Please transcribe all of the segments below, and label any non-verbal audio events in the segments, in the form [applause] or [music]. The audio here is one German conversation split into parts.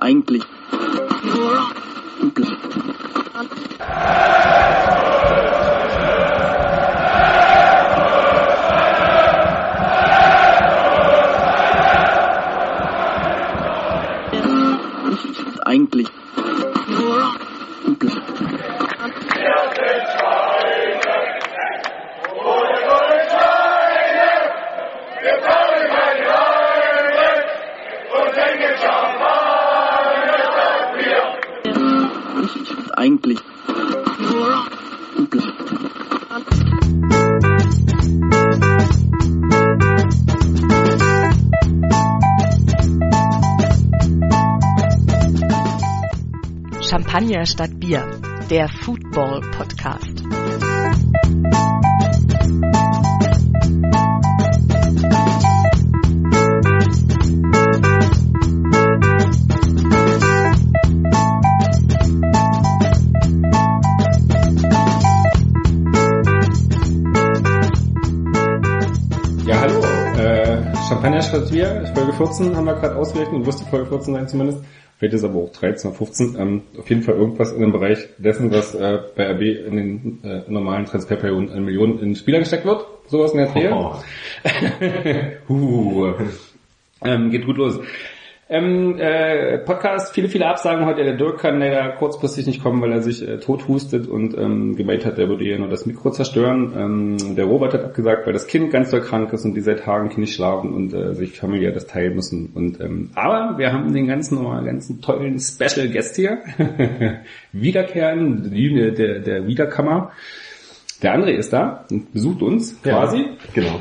Eigentlich. Champagner statt Bier, der Football Podcast. Ja, hallo. Äh, Champagner statt Bier, Folge 14 haben wir gerade ausgerechnet wusste Folge 14 sein zumindest. Vielleicht ist aber auch 13 oder 15. Ähm, auf jeden Fall irgendwas in dem Bereich dessen, was äh, bei RB in den äh, normalen Transferperioden eine Million in Spieler gesteckt wird. Sowas in der Dreh. Oh. [laughs] uh. ähm, geht gut los. Ähm, äh, Podcast, viele, viele Absagen heute. Der Dirk kann leider kurzfristig nicht kommen, weil er sich äh, tot hustet und ähm, gemeint hat, er würde hier nur das Mikro zerstören. Ähm, der Robert hat abgesagt, weil das Kind ganz doll krank ist und die seit Tagen nicht schlafen und äh, sich familiär das teilen müssen. Und ähm, aber wir haben den ganzen, ganzen tollen Special Guest hier. [laughs] Wiederkehren, die, der, der Wiederkammer. Der André ist da und besucht uns quasi. Genau.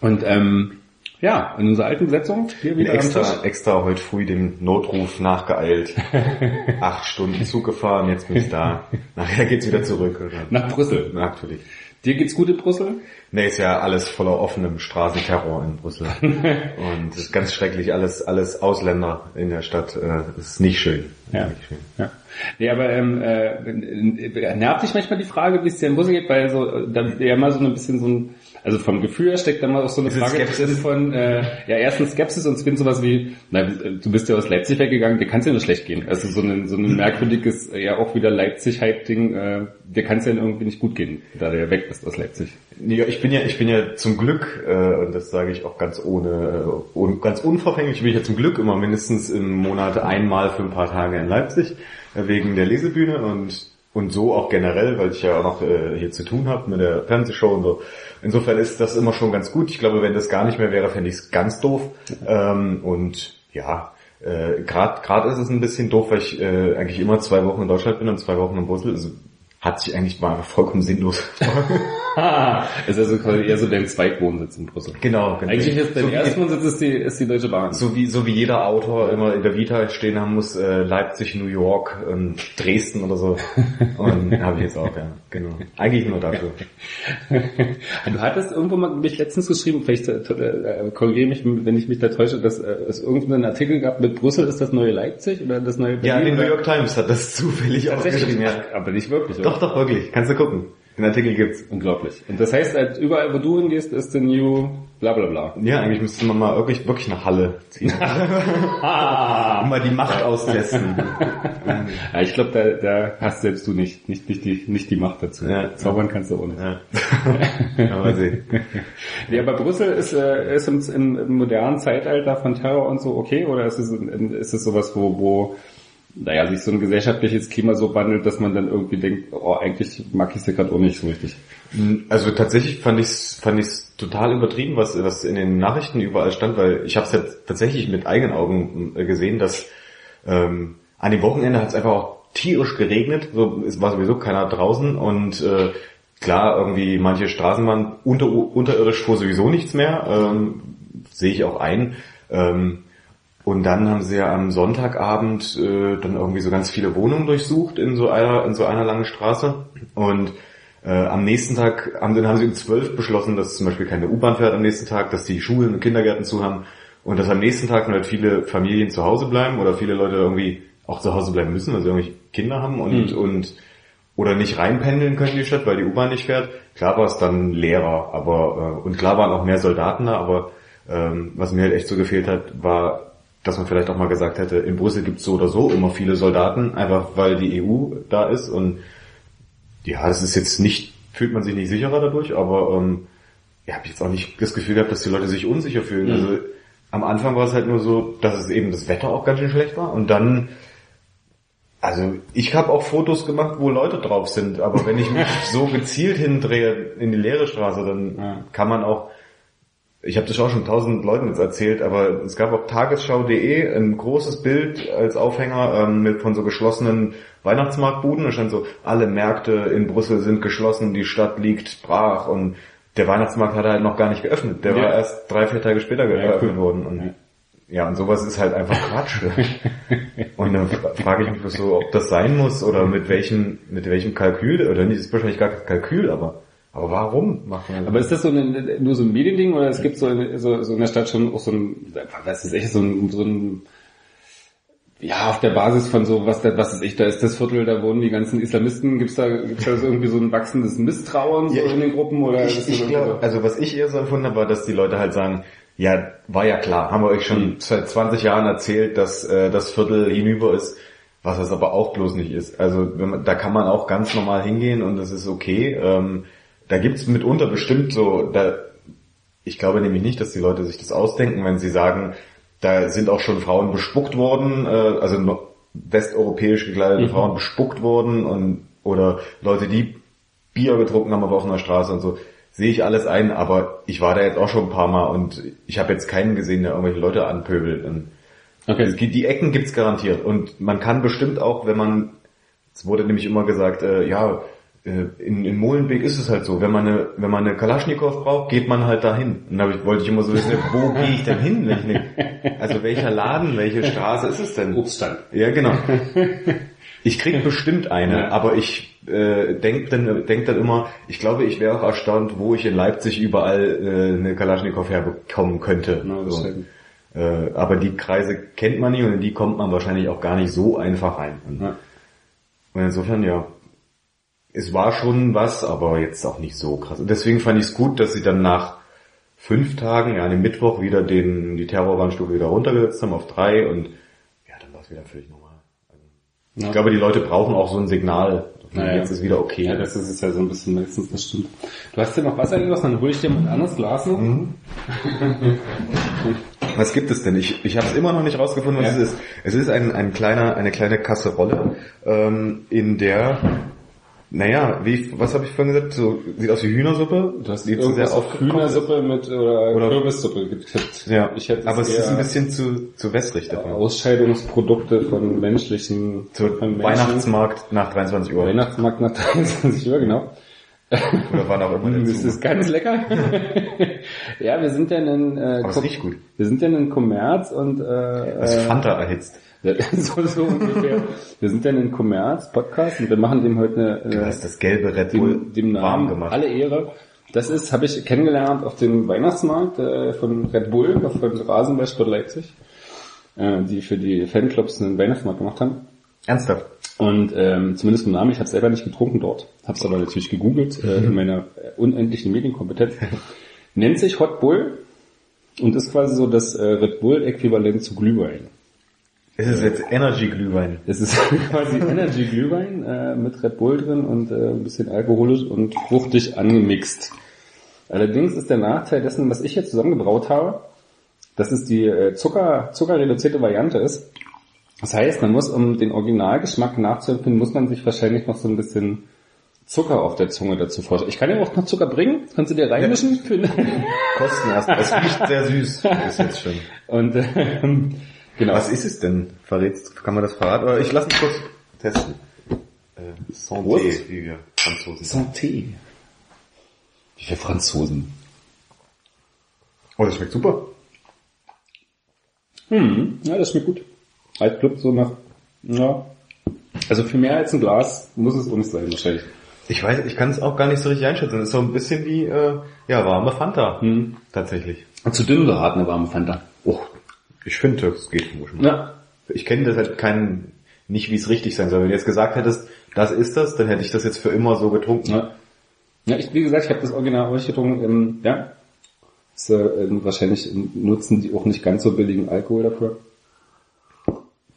Und ähm, ja, in unserer alten Besetzung hier wieder extra, extra heute früh dem Notruf nachgeeilt. [laughs] Acht Stunden Zug gefahren, jetzt bin ich da. Nachher geht's wieder zurück. Nach Brüssel. Natürlich. Dir geht's gut in Brüssel? Nee, ist ja alles voller offenem Straßenterror in Brüssel. [laughs] Und es ist ganz schrecklich, alles, alles Ausländer in der Stadt. Äh, Das ist nicht schön. Ja. Nicht schön. Ja. Nee, aber ähm, äh, nervt dich manchmal die Frage, wie es dir in Brüssel geht, weil so äh, da ja immer so ein bisschen so ein also vom Gefühl her steckt da mal auch so eine es Frage Skepsis? von äh, ja erstens Skepsis und zweitens sowas wie na du bist ja aus Leipzig weggegangen, dir kann's ja nur schlecht gehen. Also so ein so ein merkwürdiges äh, ja auch wieder Leipzig Hype Ding, äh, dir kann's ja irgendwie nicht gut gehen, da du ja weg bist aus Leipzig. Ja, ich bin ja, ich bin ja zum Glück, äh, und das sage ich auch ganz ohne, äh, un, ganz unverfänglich, bin ich ja zum Glück immer mindestens im Monat einmal für ein paar Tage in Leipzig, äh, wegen der Lesebühne und und so auch generell, weil ich ja auch noch äh, hier zu tun habe mit der Fernsehshow und so. Insofern ist das immer schon ganz gut. Ich glaube, wenn das gar nicht mehr wäre, fände ich es ganz doof. Ähm, und ja, äh, gerade ist es ein bisschen doof, weil ich äh, eigentlich immer zwei Wochen in Deutschland bin und zwei Wochen in Brüssel. Also hat sich eigentlich mal vollkommen sinnlos. [laughs] [laughs] ist also quasi eher so dein Zweitwohnsitz in Brüssel. genau, genau. Eigentlich ist dein so Erstwohnsitz ist die, ist die Deutsche Bahn. so wie so wie jeder Autor immer in der Vita stehen haben muss, äh, Leipzig, New York, ähm, Dresden oder so. [laughs] Und habe ich jetzt auch, ja, genau. Eigentlich nur dafür. [laughs] Du hattest irgendwo mal mich letztens geschrieben, vielleicht äh, äh, korrigiere mich, wenn ich mich da täusche, dass äh, es irgendeinen Artikel gab mit Brüssel ist das neue Leipzig oder das neue Ja, Berlin? die New York Times hat das zufällig auch geschrieben, ja. aber nicht wirklich. Oder? Doch, doch, wirklich. Kannst du gucken. Den Artikel gibt's. Unglaublich. Und das heißt, äh, überall wo du hingehst, ist the new bla bla bla. Ja, eigentlich müsste man mal wirklich, wirklich nach Halle ziehen. [laughs] um mal die Macht austesten. [laughs] Ja, ich glaube, da, da hast selbst du nicht, nicht, nicht, die, nicht die Macht dazu. Ja. Zaubern kannst du ohne. ja. Aber sehen. [laughs] Ja, aber Brüssel ist, äh, ist im, im, im modernen Zeitalter von Terror und so okay? Oder ist es, ist es sowas, wo, wo naja, sich so ein gesellschaftliches Klima so wandelt, dass man dann irgendwie denkt, oh, eigentlich mag ich es ja gerade auch nicht so richtig. Also tatsächlich fand ich es fand ich's total übertrieben, was, was in den Nachrichten überall stand, weil ich habe es jetzt tatsächlich mit eigenen Augen äh, gesehen, dass ähm, an dem Wochenende hat es einfach auch tierisch geregnet, so, es war sowieso keiner draußen und äh, klar, irgendwie manche Straßenbahnen unter, unterirdisch fuhr sowieso nichts mehr, ähm, sehe ich auch ein. Ähm, und dann haben sie ja am Sonntagabend äh, dann irgendwie so ganz viele Wohnungen durchsucht in so einer, in so einer langen Straße. Und äh, am nächsten Tag haben, dann haben sie um zwölf beschlossen, dass zum Beispiel keine U-Bahn fährt am nächsten Tag, dass die Schulen und Kindergärten zu haben und dass am nächsten Tag halt viele Familien zu Hause bleiben oder viele Leute irgendwie auch zu Hause bleiben müssen, also irgendwie Kinder haben und, Mhm. und oder nicht reinpendeln können in die Stadt, weil die U-Bahn nicht fährt. Klar war es dann leerer, aber äh, und klar waren auch mehr Soldaten da, aber ähm, was mir halt echt so gefehlt hat, war dass man vielleicht auch mal gesagt hätte, in Brüssel gibt's so oder so immer viele Soldaten, einfach weil die EU da ist und ja, das ist jetzt nicht, fühlt man sich nicht sicherer dadurch, aber ähm, ja, habe ich jetzt auch nicht das Gefühl gehabt, dass die Leute sich unsicher fühlen. Mhm. Also am Anfang war es halt nur so, dass es eben das Wetter auch ganz schön schlecht war und dann also ich habe auch Fotos gemacht, wo Leute drauf sind, aber wenn ich mich [laughs] so gezielt hindrehe in die leere Straße, dann Ja. kann man auch ich habe das auch schon tausend Leuten jetzt erzählt, aber es gab auf tagesschau.de ein großes Bild als Aufhänger ähm, mit von so geschlossenen Weihnachtsmarktbuden. Da stand so, alle Märkte in Brüssel sind geschlossen, die Stadt liegt brach und der Weihnachtsmarkt hat halt noch gar nicht geöffnet. Der Ja. war erst drei, vier Tage später Ja, geöffnet cool. worden. Und Ja. ja, und sowas ist halt einfach Quatsch. [laughs] und dann fra- frage ich mich so, ob das sein muss oder mit welchem, mit welchem Kalkül, oder nicht, ist wahrscheinlich gar kein Kalkül, aber, aber warum das? Aber ist das so eine, nur so ein Mediending oder es gibt so, in- so, so in der Stadt schon auch so ein, was ist echt so ein, so ein ja, auf der Basis von so, was, da, was ist ich, da ist das Viertel, da wohnen die ganzen Islamisten, gibt's da, gibt's da so irgendwie so ein wachsendes Misstrauen so Ja, in den Gruppen oder Ich, das ich glaube, also was ich eher so empfunden habe, war, dass die Leute halt sagen, ja, war ja klar, haben wir euch schon Mhm. seit 20 Jahren erzählt, dass äh, das Viertel hinüber ist, was es aber auch bloß nicht ist. Also man, da kann man auch ganz normal hingehen und das ist okay. Ähm, da gibt's mitunter bestimmt so, da, ich glaube nämlich nicht, dass die Leute sich das ausdenken, wenn sie sagen, da sind auch schon Frauen bespuckt worden, äh, also westeuropäisch gekleidete Mhm. Frauen bespuckt worden und oder Leute, die Bier getrunken haben auf einer Straße und so. Sehe ich alles ein, aber ich war da jetzt auch schon ein paar Mal und ich habe jetzt keinen gesehen, der irgendwelche Leute anpöbelt. Und Okay. gibt- Die Ecken gibt's garantiert und man kann bestimmt auch, wenn man, es wurde nämlich immer gesagt, äh, ja, in, in Molenbeek ist es halt so, wenn man eine, wenn man eine Kalaschnikow braucht, geht man halt dahin. Und da wollte ich immer so wissen, wo [laughs] gehe ich denn hin? Ich eine, also welcher Laden, welche Straße ist es denn? Obststand. Ja, genau. [laughs] Ich krieg bestimmt eine, Ja. aber ich äh, denk dann, denk dann immer, ich glaube, ich wäre auch erstaunt, wo ich in Leipzig überall äh, eine Kalaschnikow herbekommen könnte. Das so. äh, aber die Kreise kennt man nicht und in die kommt man wahrscheinlich auch gar nicht so einfach rein. Und, Ja. und insofern, ja, es war schon was, aber jetzt auch nicht so krass. Und deswegen fand ich es gut, dass sie dann nach fünf Tagen, ja, an dem Mittwoch wieder den, die Terrorwarnstufe wieder runtergesetzt haben auf drei und ja, dann war es wieder völlig normal. Also, Ja. Ich glaube, die Leute brauchen auch so ein Signal. Naja. Jetzt ist wieder okay. Ja, das ist ja so ein bisschen meistens, das stimmt. Du hast ja noch Wasser genossen, dann hole ich dir mal ein anderes Glas noch. Mhm. [laughs] Was gibt es denn? Ich, ich habe es immer noch nicht rausgefunden, was Ja. es ist. Es ist ein, ein kleiner, eine kleine Kasserolle, ähm, in der, naja, wie, was habe ich vorhin gesagt? So sieht aus wie Hühnersuppe. Du hast die zu sehr auf Hühnersuppe mit oder, Oder- Kürbissuppe getippt. Ja, ich hätte aber es ist ein bisschen zu, zu wässrig davon. Ausscheidungsprodukte von menschlichen Zu von. Weihnachtsmarkt nach 23 Uhr. Weihnachtsmarkt nach 23 Uhr, genau. Oder wann auch immer Das ist ganz lecker. [laughs] ja, wir sind ja ein, äh, wir sind ja ein Kommerz und äh, Das äh, Fanta erhitzt. [laughs] so, so ungefähr. Wir sind ja ein Kommerz-Podcast und wir machen dem heute eine, Du äh, hast das gelbe Red Bull dem, dem warm Namen gemacht. alle Ehre. Das ist, habe ich kennengelernt auf dem Weihnachtsmarkt äh, von Red Bull, von Rasenball Sport Leipzig, äh, die für die Fanclubs einen Weihnachtsmarkt gemacht haben. Ernsthaft. Und ähm, zumindest vom Namen, ich habe selber nicht getrunken dort, habe es aber natürlich gegoogelt äh, in [laughs] meiner unendlichen Medienkompetenz. Nennt sich Hot Bull und ist quasi so das äh, Red Bull-Äquivalent zu Glühwein. Es ist jetzt Energy Glühwein. Es ist [laughs] quasi Energy Glühwein äh, mit Red Bull drin und äh, ein bisschen alkoholisch und fruchtig angemixt. Allerdings ist der Nachteil dessen, was ich jetzt zusammengebraut habe, dass es die äh, Zucker, zuckerreduzierte Variante ist. Das heißt, man muss, um den Originalgeschmack nachzuempfinden, muss man sich wahrscheinlich noch so ein bisschen Zucker auf der Zunge dazu vorstellen. Ich kann dir auch noch Zucker bringen, kannst du dir reinmischen. Kosten erst. Es riecht sehr süß. [laughs] Bis jetzt schon. und ähm, genau. Was ist es denn? Verrätst, kann man das verraten? Oder ich lasse mich kurz testen. Äh, Santé, Prost. wie wir Franzosen sagen. Santé. Wie viele Franzosen. Oh, das schmeckt super. Hm, ja, das schmeckt gut. Alt Club so nach, ja. Also für mehr als ein Glas muss es uns sein, wahrscheinlich. Ich weiß, ich kann es auch gar nicht so richtig einschätzen. Es ist so ein bisschen wie, äh, ja, warme Fanta. Hm. Tatsächlich. Und zu dünn geraten, eine warme Fanta. Oh, ich finde, das geht schon. Ja. Ich kenne das halt keinen, nicht wie es richtig sein soll. Wenn du jetzt gesagt hättest, das ist das, dann hätte ich das jetzt für immer so getrunken. Ja, ja ich, wie gesagt, ich habe das Original auch getrunken. Ähm, ja. Das, äh, ähm, wahrscheinlich nutzen die auch nicht ganz so billigen Alkohol dafür.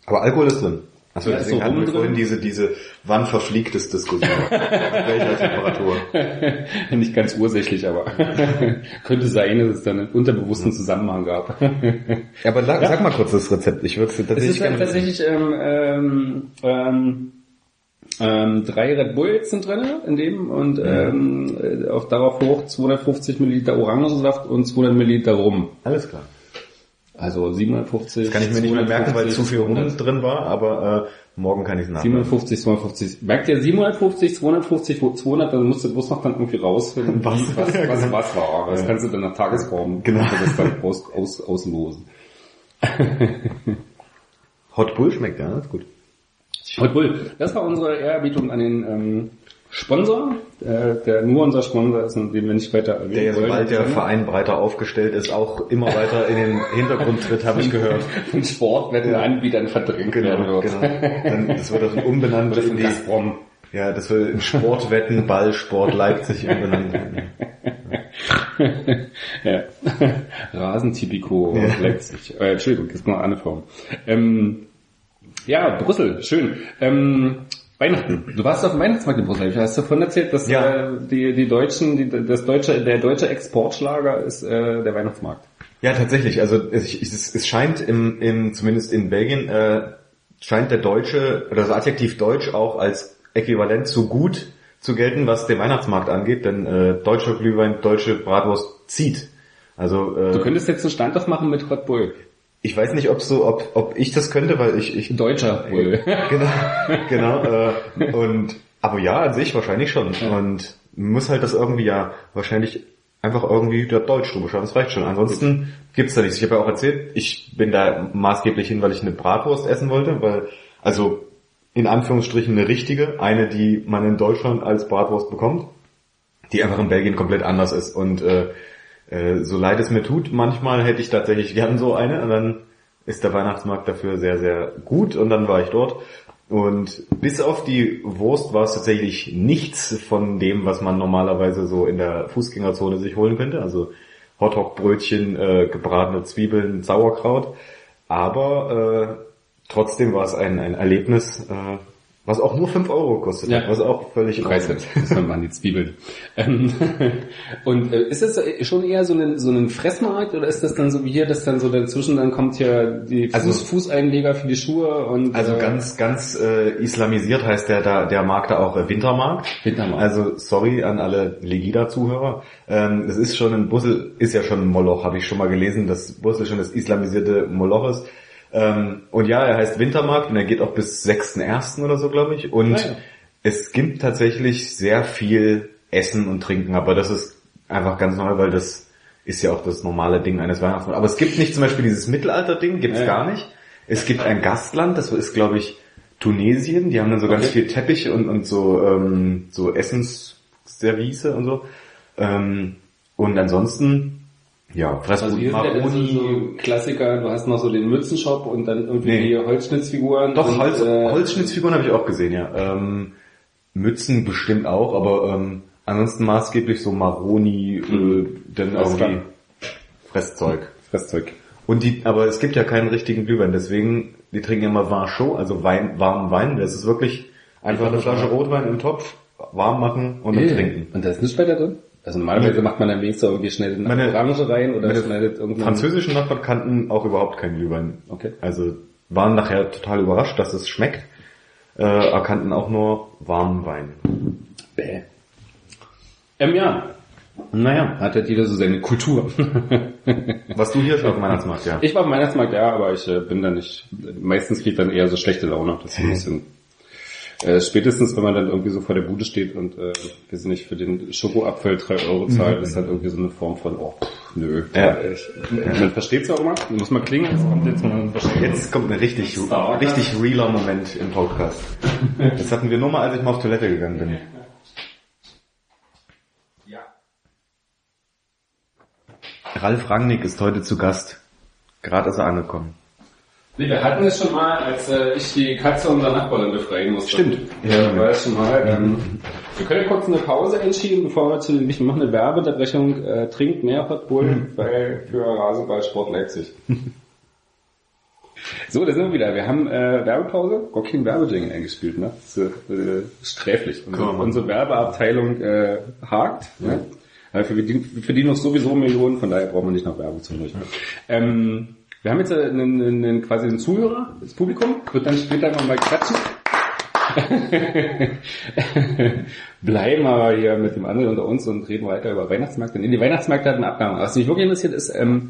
Aber Alkohol ist drin. Achso, Ja, ist deswegen so hatten wir vorhin drin. diese, diese wann verfliegt es Diskussion. Mit [laughs] welcher Temperatur. Nicht ganz ursächlich, aber [laughs] könnte sein, dass es dann einen unterbewussten Zusammenhang gab. Ja, aber sag, sag mal kurz das Rezept. Ich würde es Es tatsächlich ist halt tatsächlich ähm, ähm, ähm, ähm, drei Red Bulls sind drin in dem und ähm, äh, auf darauf hoch 250 Milliliter Orangensaft und 200 Milliliter Rum. Alles klar. Also 750. Das kann ich mir nicht mehr merken, weil zu viel Rum 200, drin war, aber äh, morgen kann ich es nachmachen. 750, 250. Merkt ihr 750, 250, 200, dann musst du bloß noch dann irgendwie rausfinden, [laughs] Was? was, was, Ja, was, genau. was war. Das kannst du dann nach Tagesform [laughs] Genau. das dann aus, aus, auslosen. [laughs] Hot Bull schmeckt, ja, das ist gut. Hot Bull. Das war unsere Ehrerbietung an den ähm, Sponsor, äh, der nur unser Sponsor ist und den wir nicht weiter erwähnen Der ja, sobald der Verein breiter aufgestellt ist, auch immer weiter in den Hintergrund tritt, habe ich gehört. von Sportwettenanbietern verdrängt werden Genau, wird. genau. Dann, das wird dann umbenannt in die, Gazprom. ja, das wird in Sportwetten, Ball, Sport Leipzig umbenannt. [laughs] ja. Rasentypico Leipzig. Äh, Entschuldigung, das ist noch eine Form. Ähm, ja, Brüssel, schön. Ähm, Weihnachten. Du warst auf dem Weihnachtsmarkt in Brüssel. Du hast davon erzählt, dass Ja. äh, die, die Deutschen, die, das deutsche, der deutsche Exportschlager ist äh, der Weihnachtsmarkt. Ja, tatsächlich. Also es, es, es scheint im, im, zumindest in Belgien, äh, scheint der Deutsche oder das Adjektiv Deutsch auch als äquivalent zu gut zu gelten, was den Weihnachtsmarkt angeht, denn äh, deutscher Glühwein, deutsche Bratwurst zieht. Also äh, Du könntest jetzt einen Standoff machen mit Hot Bull. Ich weiß nicht, ob so, ob, ob ich das könnte, weil ich, ich Deutscher Bull. genau, [laughs] genau. Äh, und aber ja, an sich wahrscheinlich schon. Und man muss halt das irgendwie ja wahrscheinlich einfach irgendwie der Deutsch drüber schauen. Das reicht schon. Ansonsten gibt's da nichts. Ich habe ja auch erzählt, ich bin da maßgeblich hin, weil ich eine Bratwurst essen wollte, weil also in Anführungsstrichen eine richtige, eine, die man in Deutschland als Bratwurst bekommt, die einfach in Belgien komplett anders ist. Und äh, äh, so leid es mir tut, manchmal hätte ich tatsächlich gern so eine und dann ist der Weihnachtsmarkt dafür sehr, sehr gut und dann war ich dort. Und bis auf die Wurst war es tatsächlich nichts von dem, was man normalerweise so in der Fußgängerzone sich holen könnte. Also Hotdog-Brötchen, äh, gebratene Zwiebeln, Sauerkraut. Aber äh, trotzdem war es ein, ein Erlebnis, äh, was auch nur 5 Euro kostet, Ja. was auch völlig Preiswert. Das waren die Zwiebeln. Ähm, [laughs] und äh, ist das schon eher so ein, so ein Fressmarkt oder ist das dann so wie hier, dass dann so dazwischen dann kommt ja die Fuß, Also- Fußeinleger für die Schuhe und Also äh, ganz, ganz äh, islamisiert heißt der da der Markt da auch äh, Wintermarkt. Wintermarkt. Also sorry an alle Legida-Zuhörer. Ähm, es ist schon ein Brüssel ist ja schon ein Moloch, habe ich schon mal gelesen, dass Brüssel schon das islamisierte Moloch ist. Ähm, und ja, er heißt Wintermarkt und er geht auch bis 6.1. oder so, glaube ich. Und Ah, ja. es gibt tatsächlich sehr viel Essen und Trinken, aber das ist einfach ganz neu, weil das ist ja auch das normale Ding eines Weihnachtsmarkts. Aber es gibt nicht zum Beispiel dieses Mittelalter-Ding, gibt's Ja, gar nicht. Es gibt ein Gastland, das ist glaube ich Tunesien, die haben dann so ganz Okay. viel Teppich und, und so, ähm, so Essensservice und so. Ähm, und ansonsten, ja, also Fressbrot, hier sind ja dann so, Maroni. Klassiker, du hast noch so den Mützenshop und dann irgendwie Nee. die Holzschnitzfiguren. Doch, und, Holz, äh, Holzschnitzfiguren habe ich auch gesehen, ja. Ähm, Mützen bestimmt auch, aber ähm, ansonsten maßgeblich so Maroni, äh, dann Alles irgendwie. Fresszeug. Fresszeug. Und die, aber es gibt ja keinen richtigen Glühwein, deswegen, die trinken immer chaud, also Wein, warmen Wein. Das ist wirklich einfach eine Flasche Rotwein im Topf, warm machen und dann Äh, trinken. Und da ist nichts weiter drin? Also normalerweise macht man dann wenigstens irgendwie schnell eine Orange rein oder schneidet irgendeinen... Französischen Nachbarn kannten auch überhaupt keinen Glühwein. Okay. Also waren nachher total überrascht, dass es schmeckt, äh, erkannten auch nur warmen Wein. Bäh. Ähm, ja. Naja, hat halt jeder so seine Kultur. [laughs] Was du hier schon auf dem Weihnachtsmarkt, ja. ich war auf dem Weihnachtsmarkt, ja, aber ich äh, bin da nicht, meistens kriegt dann eher so schlechte Laune. Das ist ein [laughs] bisschen, äh, spätestens wenn man dann irgendwie so vor der Bude steht und, äh, wir sind nicht für den Schokoapfel drei Euro zahlt, ist dann irgendwie so eine Form von, oh, pff, nö. Ja. Ich, man versteht's ja auch immer, muss mal klingen, jetzt kommt jetzt mal Jetzt kommt ein richtig, richtig realer Moment im Podcast. Das hatten wir nur mal, als ich mal auf Toilette gegangen bin. Ralf Rangnick ist heute zu Gast. Gerade ist er angekommen. Nee, wir hatten es schon mal, als äh, ich die Katze unserer Nachbarin befreien musste. Stimmt. Ja, war es schon mal. Ähm, wir können kurz eine Pause entschieden, bevor wir zu den, ich mache eine Werbeunterbrechung, äh, trinkt mehr Hot Bull, weil für Rasenballsport Leipzig. [laughs] So, da sind wir wieder. Wir haben äh, Werbepause, Rocking Werbejingle eingespielt, ne? Das ist äh, sträflich. Unsere, unsere Werbeabteilung äh, hakt. Ne? Aber wir verdienen, wir verdienen uns sowieso Millionen, von daher brauchen wir nicht noch Werbung zu machen. Ähm, wir haben jetzt äh, einen, einen, einen, quasi einen Zuhörer, das Publikum, wird dann später nochmal quatschen. [laughs] Bleiben aber hier mit dem anderen unter uns und reden weiter über Weihnachtsmärkte. Nee, die Weihnachtsmärkte hatten Abgang. Was mich wirklich interessiert ist, ähm,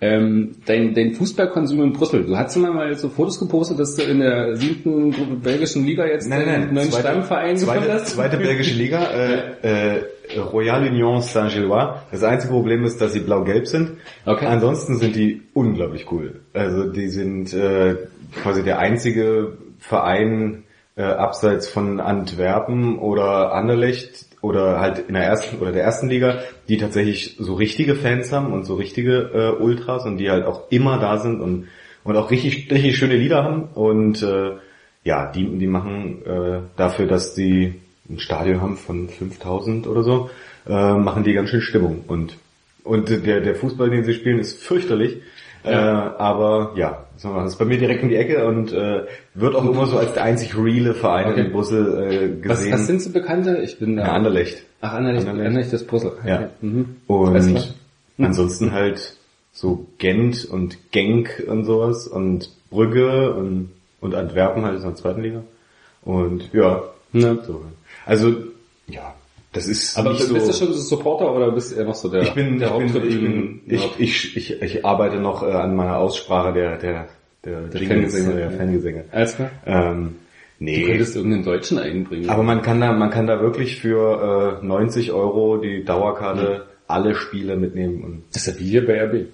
ähm, dein, dein Fußballkonsum in Brüssel. Du hast mal mal so Fotos gepostet, dass du in der siebten belgischen Liga jetzt einen neuen Stammverein gefunden zweite, hast. zweite belgische Liga, [laughs] äh, äh, Royal Union Saint-Gillois. Das einzige Problem ist, dass sie blau-gelb sind. Okay. Ansonsten sind die unglaublich cool. Also die sind äh, quasi der einzige Verein äh, abseits von Antwerpen oder Anderlecht oder halt in der ersten oder der ersten Liga, die tatsächlich so richtige Fans haben und so richtige äh, Ultras und die halt auch immer da sind und und auch richtig richtig schöne Lieder haben und äh, ja, die die machen äh, dafür, dass die ein Stadion haben von 5000 oder so, äh, machen die ganz schön Stimmung und und der der Fußball, den sie spielen, ist fürchterlich. Äh, aber ja, das ist bei mir direkt um die Ecke und äh, wird auch immer so als der einzig reale Verein Okay. in Brüssel äh, Was, gesehen. was sind so Bekannte? Ich bin da. ja, Anderlecht. Ach, Anderlecht, Anderlecht. Anderlecht das Brüssel. Ja. Okay. Mhm. Alles klar. Und [laughs] ansonsten halt so Gent und Genk und sowas und Brügge und, und Antwerpen halt in der zweiten Liga. Und ja, Ja. so. Also, ja, das ist Aber nicht bist so... du schon so Supporter oder bist du eher noch so der, ich bin, der ich bin, ich, bin ich, ich, ich, ich arbeite noch äh, an meiner Aussprache der, der, der, der Fangesänge, der. Fangesänge. Alles klar. Ähm, Du nee, könntest irgendeinen Deutschen einbringen. aber man kann da, man kann da wirklich für äh, 90 Euro die Dauerkarte alle Spiele mitnehmen und das ist ja wie hier bei RB.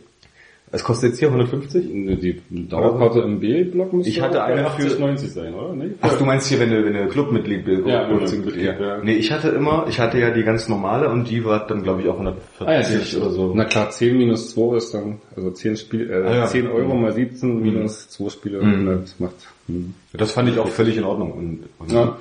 Es kostet jetzt hier 150? Die Dauerkarte im B-Block müsste Ich hatte eine 80, für- 90 sein, oder? Nee? Ach, du meinst hier, wenn du, wenn du Clubmitglied bist? Ja, oder wenn du Mitglied, Mitglied, ja. Nee, ich hatte immer, ich hatte ja die ganz normale und die war dann glaube ich auch 140 oder so. Na klar, 10 minus 2 ist dann, also 10 Spiel, äh, Ah, ja. 10 Euro mal 17 minus 2 Spiele, Mhm. das macht, hm. Das fand ich auch völlig in Ordnung. Und, und Ja.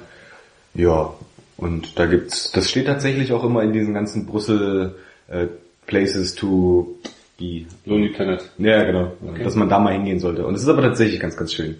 ja. und da gibt's, das steht tatsächlich auch immer in diesen ganzen Brüssel äh, Places to be. Lonely Planet. Ja, genau. Okay. Dass man da mal hingehen sollte. Und es ist aber tatsächlich ganz, ganz schön.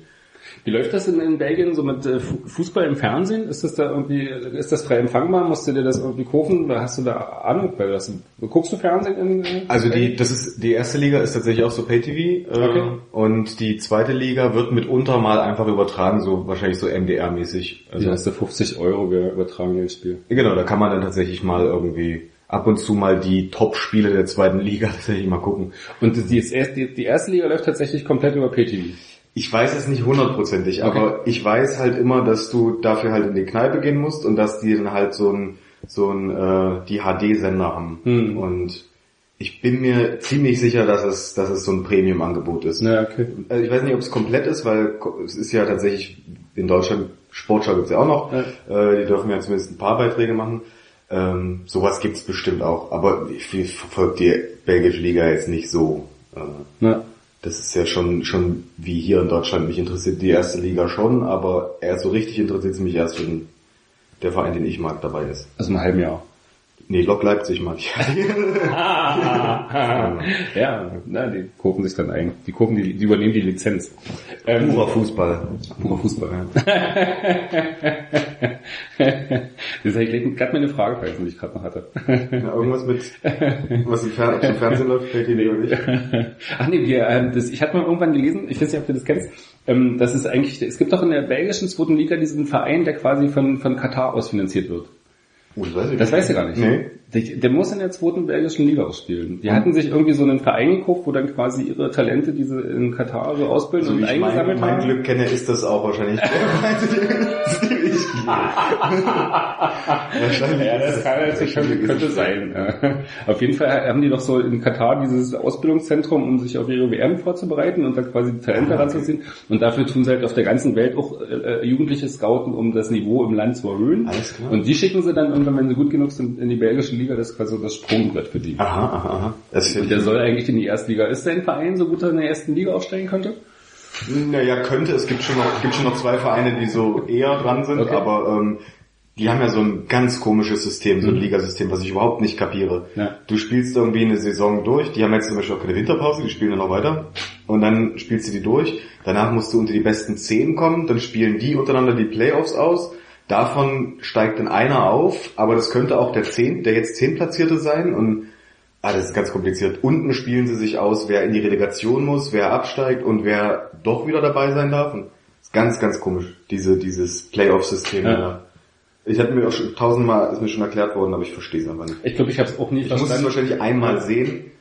Wie läuft das in, in Belgien so mit äh, Fu- Fußball im Fernsehen? Ist das da irgendwie, ist das frei empfangbar? Musst du dir das irgendwie kaufen? Oder hast du da Ahnung? Weil das, guckst du Fernsehen in, Also die, das ist, die erste Liga ist tatsächlich auch so Pay-TV äh, Okay. und die zweite Liga wird mitunter mal einfach übertragen, so wahrscheinlich so MDR-mäßig. Also Also, hast du 50 Euro, wir übertragen das Spiel. genau, da kann man dann tatsächlich mal irgendwie ab und zu mal die Top-Spiele der zweiten Liga tatsächlich mal gucken. Und die, die, die erste Liga läuft tatsächlich komplett über PTV. Ich weiß es nicht hundertprozentig, Okay. aber ich weiß halt immer, dass du dafür halt in die Kneipe gehen musst und dass die dann halt so ein, so ein, äh, die HD-Sender haben. Hm. Und ich bin mir ziemlich sicher, dass es, dass es so ein Premium-Angebot ist. Ja, okay. Also ich weiß nicht, ob es komplett ist, weil es ist ja tatsächlich in Deutschland, Sportschau gibt's ja auch noch, Ja. äh, die dürfen ja zumindest ein paar Beiträge machen. Ähm, sowas gibt's bestimmt auch, aber ich, verfolge die belgische Liga jetzt nicht so. Äh, Ja. das ist ja schon, schon wie hier in Deutschland. Mich interessiert die erste Liga schon, aber erst so richtig interessiert es mich erst, wenn der Verein, den ich mag, dabei ist. Also im halben Jahr. Nee, Lok Leipzig mag ich. [laughs] ja, na, die kaufen sich dann ein. Die kaufen die, die übernehmen die Lizenz. Ähm, Purer Fußball. purer Fußball. [laughs] das ist gerade meine Frage vergessen, die ich gerade noch hatte. Ja, irgendwas mit, was im, Fer im Fernsehen läuft, fällt dir nicht? [laughs] Ach nee, wir, ähm, das, ich hatte mal irgendwann gelesen, ich weiß nicht, ob du das kennst, ähm, das ist eigentlich, es gibt doch in der belgischen zweiten Liga diesen Verein, der quasi von, von Katar aus finanziert wird. Oh, das weiß ich Das weißt du gar nicht. Nee. Der, der muss in der zweiten belgischen Liga ausspielen. Die hatten sich irgendwie so einen Verein gekauft, wo dann quasi ihre Talente, die sie in Katar so ausbilden So und ich mein, eingesammelt mein haben. Glück kenne, ist das auch wahrscheinlich. [laughs] [laughs] [laughs] wahrscheinlich. Ja, das kann natürlich könnte, könnte sein. Auf jeden Fall haben die doch so in Katar dieses Ausbildungszentrum, um sich auf ihre WM vorzubereiten und dann quasi die Talente Ah, okay. ranzuziehen. Und dafür tun sie halt auf der ganzen Welt auch äh, äh, Jugendliche scouten, um das Niveau im Land zu erhöhen. Alles klar. Und die schicken sie dann irgendwann, wenn sie gut genug sind, in die belgische Liga. Das ist quasi so das Sprungbrett für die. Aha, aha, aha. Das Und der soll eigentlich in die Erstliga. Ist dein Verein so gut, dass er in der ersten Liga aufsteigen könnte? Naja, könnte. Es gibt schon noch, gibt schon noch zwei Vereine, die so eher dran sind, Okay. aber ähm, die haben ja so ein ganz komisches System, so ein Ligasystem, was ich überhaupt nicht kapiere. Ja. Du spielst irgendwie eine Saison durch, die haben jetzt zum Beispiel auch keine Winterpause, die spielen ja noch weiter. und dann spielst du die durch. Danach musst du unter die besten zehn kommen, dann spielen die untereinander die Playoffs aus. Davon steigt dann einer auf, aber das könnte auch der zehn, der jetzt zehntplatzierte sein und ah, das ist ganz kompliziert. Unten spielen sie sich aus, wer in die Relegation muss, wer absteigt und wer doch wieder dabei sein darf. Und das ist ganz, ganz komisch, diese, dieses Playoff-System. Ja. Ich hatte mir auch schon tausendmal, ist mir schon erklärt worden, aber ich verstehe es einfach nicht. Ich glaube, ich habe es auch nie Ich muss es verstanden. wahrscheinlich einmal sehen.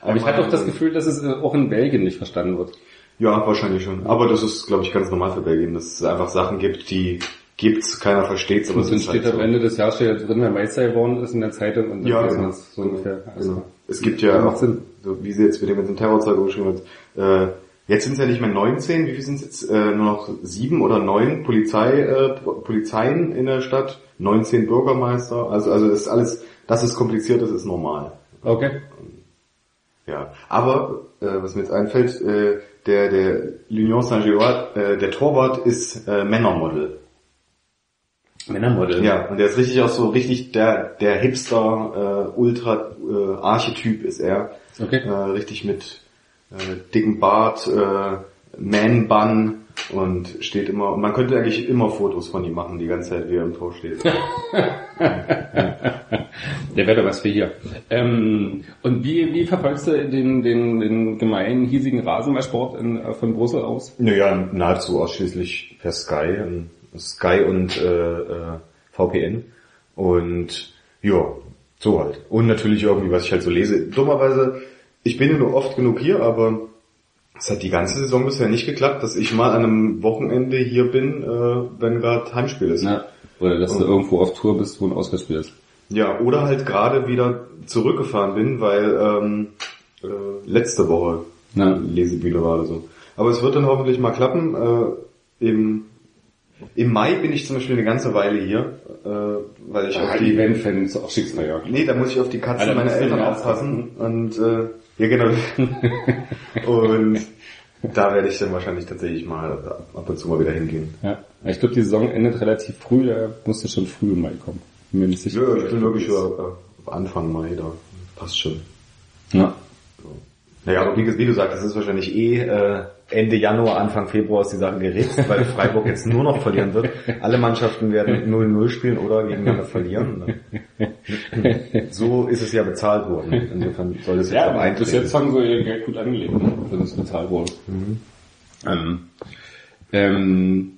Aber ich hatte Einmal- auch das Gefühl, dass es auch in Belgien nicht verstanden wird. Ja, wahrscheinlich schon. Aber das ist, glaube ich, ganz normal für Belgien, dass es einfach Sachen gibt, die gibt's, keiner versteht's, aber Und es dann ist steht halt am so. Ende des Jahres steht drin, wer Meister geworden ist in der Zeitung und dann Ja, weiß genau. man es so ungefähr. Also, Genau. Es gibt ja Macht auch, Sinn. so wie sie jetzt mit dem ganzen Terrorzeug umgeschrieben hat, äh, jetzt sind es ja nicht mehr 19, wie viel sind es jetzt? Äh, nur noch sieben oder neun Polizei, äh, Po- Polizeien in der Stadt, 19 Bürgermeister, also, also ist alles, dass es kompliziert ist, ist normal. Okay. Ja, aber äh, was mir jetzt einfällt, äh, der der L'Union Saint-Gilloise, äh, der Torwart ist äh, Männermodel. Männermodel. Ja, und der ist richtig auch so richtig der der Hipster äh, Ultra äh, Archetyp ist er. Okay. Äh, richtig mit äh, dicken Bart, äh, Man Bun und steht immer und man könnte eigentlich immer Fotos von ihm machen, die ganze Zeit wie er im Tor steht. [laughs] Der wäre doch was für hier. Ähm, und wie, wie verfolgst du den, den, den gemeinen, hiesigen Rasenballsport in, von Brüssel aus? Naja, nahezu ausschließlich per Sky, ähm, Sky und äh, äh, VPN. Und ja, so halt. Und natürlich irgendwie, was ich halt so lese. Dummerweise, ich bin ja nur oft genug hier, aber es hat die ganze Saison bisher nicht geklappt, dass ich mal an einem Wochenende hier bin, äh, wenn gerade Heimspiel ist. Na, oder dass du irgendwo auf Tour bist, wo ein Auswärtsspiel ist. Ja, oder halt gerade wieder zurückgefahren bin, weil ähm, äh, letzte Woche Na. Lesebühne war oder so. Aber es wird dann hoffentlich mal klappen. Äh, im, Im Mai bin ich zum Beispiel eine ganze Weile hier, äh, weil ich auf Ah, die... Event-Fan ist auch Schicksal, Nee, da muss ich auf die Katzen Alter, meiner Eltern aufpassen. Und äh, ja genau. [laughs] und da werde ich dann wahrscheinlich tatsächlich mal ab und zu mal wieder hingehen. Ja. Ich glaube, die Saison endet relativ früh, da musst du schon früh im Mai kommen. Bin mir nicht sicher. Ja, ich bin wirklich äh, Anfang Mai da. Passt schon. Ja. Naja, aber wie, wie du sagst, das ist wahrscheinlich eh äh, Ende Januar, Anfang Februar ist die Sache geritzt, weil Freiburg jetzt nur noch verlieren wird. Alle Mannschaften werden 0-0 spielen oder gegeneinander verlieren. So ist es ja bezahlt worden. Insofern soll es jetzt Ja, auch bis eintreten. jetzt haben sie ihr Geld gut angelegt, ne? wenn es bezahlt wurde. Ähm, ähm,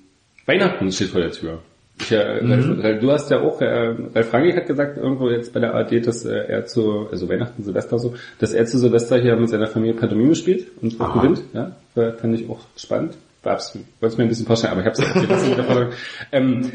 Weihnachten steht vor der Tür. Ich, äh, Ralf, du hast ja auch, äh, Ralf Franki hat gesagt irgendwo jetzt bei der ARD, dass äh, er zu, also Weihnachten, Silvester so, dass er zu Silvester hier mit seiner Familie Pantomime spielt und Aha. gewinnt. Ja, Fand ich auch spannend. Wollte es mir ein bisschen vorstellen, aber ich habe es gelassen mit der Vorstellung. ähm,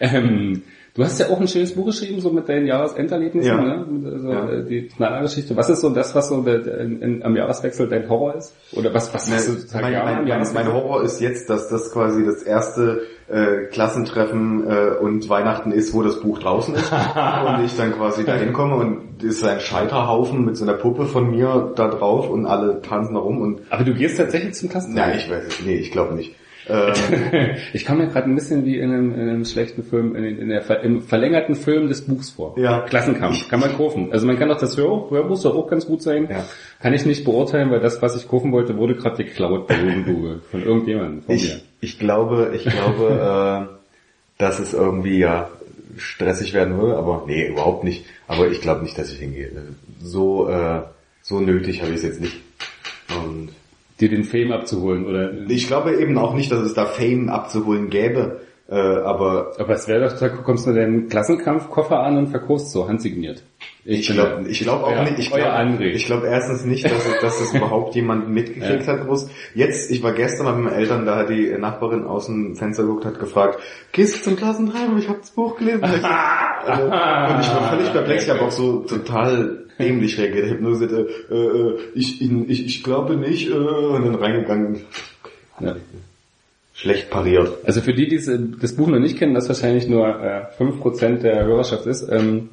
[laughs] ähm, Du hast ja auch ein schönes Buch geschrieben, so mit deinen Jahresenderlebnissen, Ja. ne? Also, Ja. äh, die Knallergeschichte. Was ist so das, was so der, der, in, am Jahreswechsel dein Horror ist? Oder was, was hast du mein, mein, mein, mein? Horror ist jetzt, dass das quasi das erste äh, Klassentreffen äh, und Weihnachten ist, wo das Buch draußen ist [laughs] und ich dann quasi da hinkomme und ist ein Scheiterhaufen mit so einer Puppe von mir da drauf und alle tanzen da rum und Aber du gehst tatsächlich zum Klassentreffen? nein, ich weiß es, nee, ich glaube nicht. [laughs] Ich kam mir gerade ein bisschen wie in einem, in einem schlechten Film, in, in der, im verlängerten Film des Buchs vor. Ja. Klassenkampf. Kann man kaufen. Also man kann doch das Hör Hörbuch soll auch ganz gut sein. Ja. Kann ich nicht beurteilen, weil das, was ich kaufen wollte, wurde gerade geklaut bei Google von irgendjemandem von ich, mir. Ich glaube, ich glaube, [laughs] äh, dass es irgendwie ja stressig werden würde, aber nee, überhaupt nicht. Aber ich glaube nicht, dass ich hingehe. So, äh, so nötig habe ich es jetzt nicht. Und Dir den Fame abzuholen oder... Ich glaube eben auch nicht, dass es da Fame abzuholen gäbe, äh, aber Aber es wäre doch, da kommst du deinen Klassenkampfkoffer an und verkaufst so, handsigniert. ich glaube da- ich glaub auch nicht, ich glaube ich glaub erstens nicht, dass, dass das überhaupt jemand mitgekriegt hat groß. Jetzt, ich war gestern bei meinen Eltern, da hat die Nachbarin aus dem Fenster geguckt, hat gefragt, gehst du zum Klassentreiben? Ich habe das Buch gelesen. [laughs] also, und ich war völlig perplex, ich habe auch so total dämlich reagiert. Ich habe nur gesagt, äh, äh, ich, ich, ich glaube nicht, äh, und dann reingegangen. Ja. Schlecht pariert. Also für die, die das- das Buch noch nicht kennen, das wahrscheinlich nur äh, 5% der Hörerschaft ist, ähm,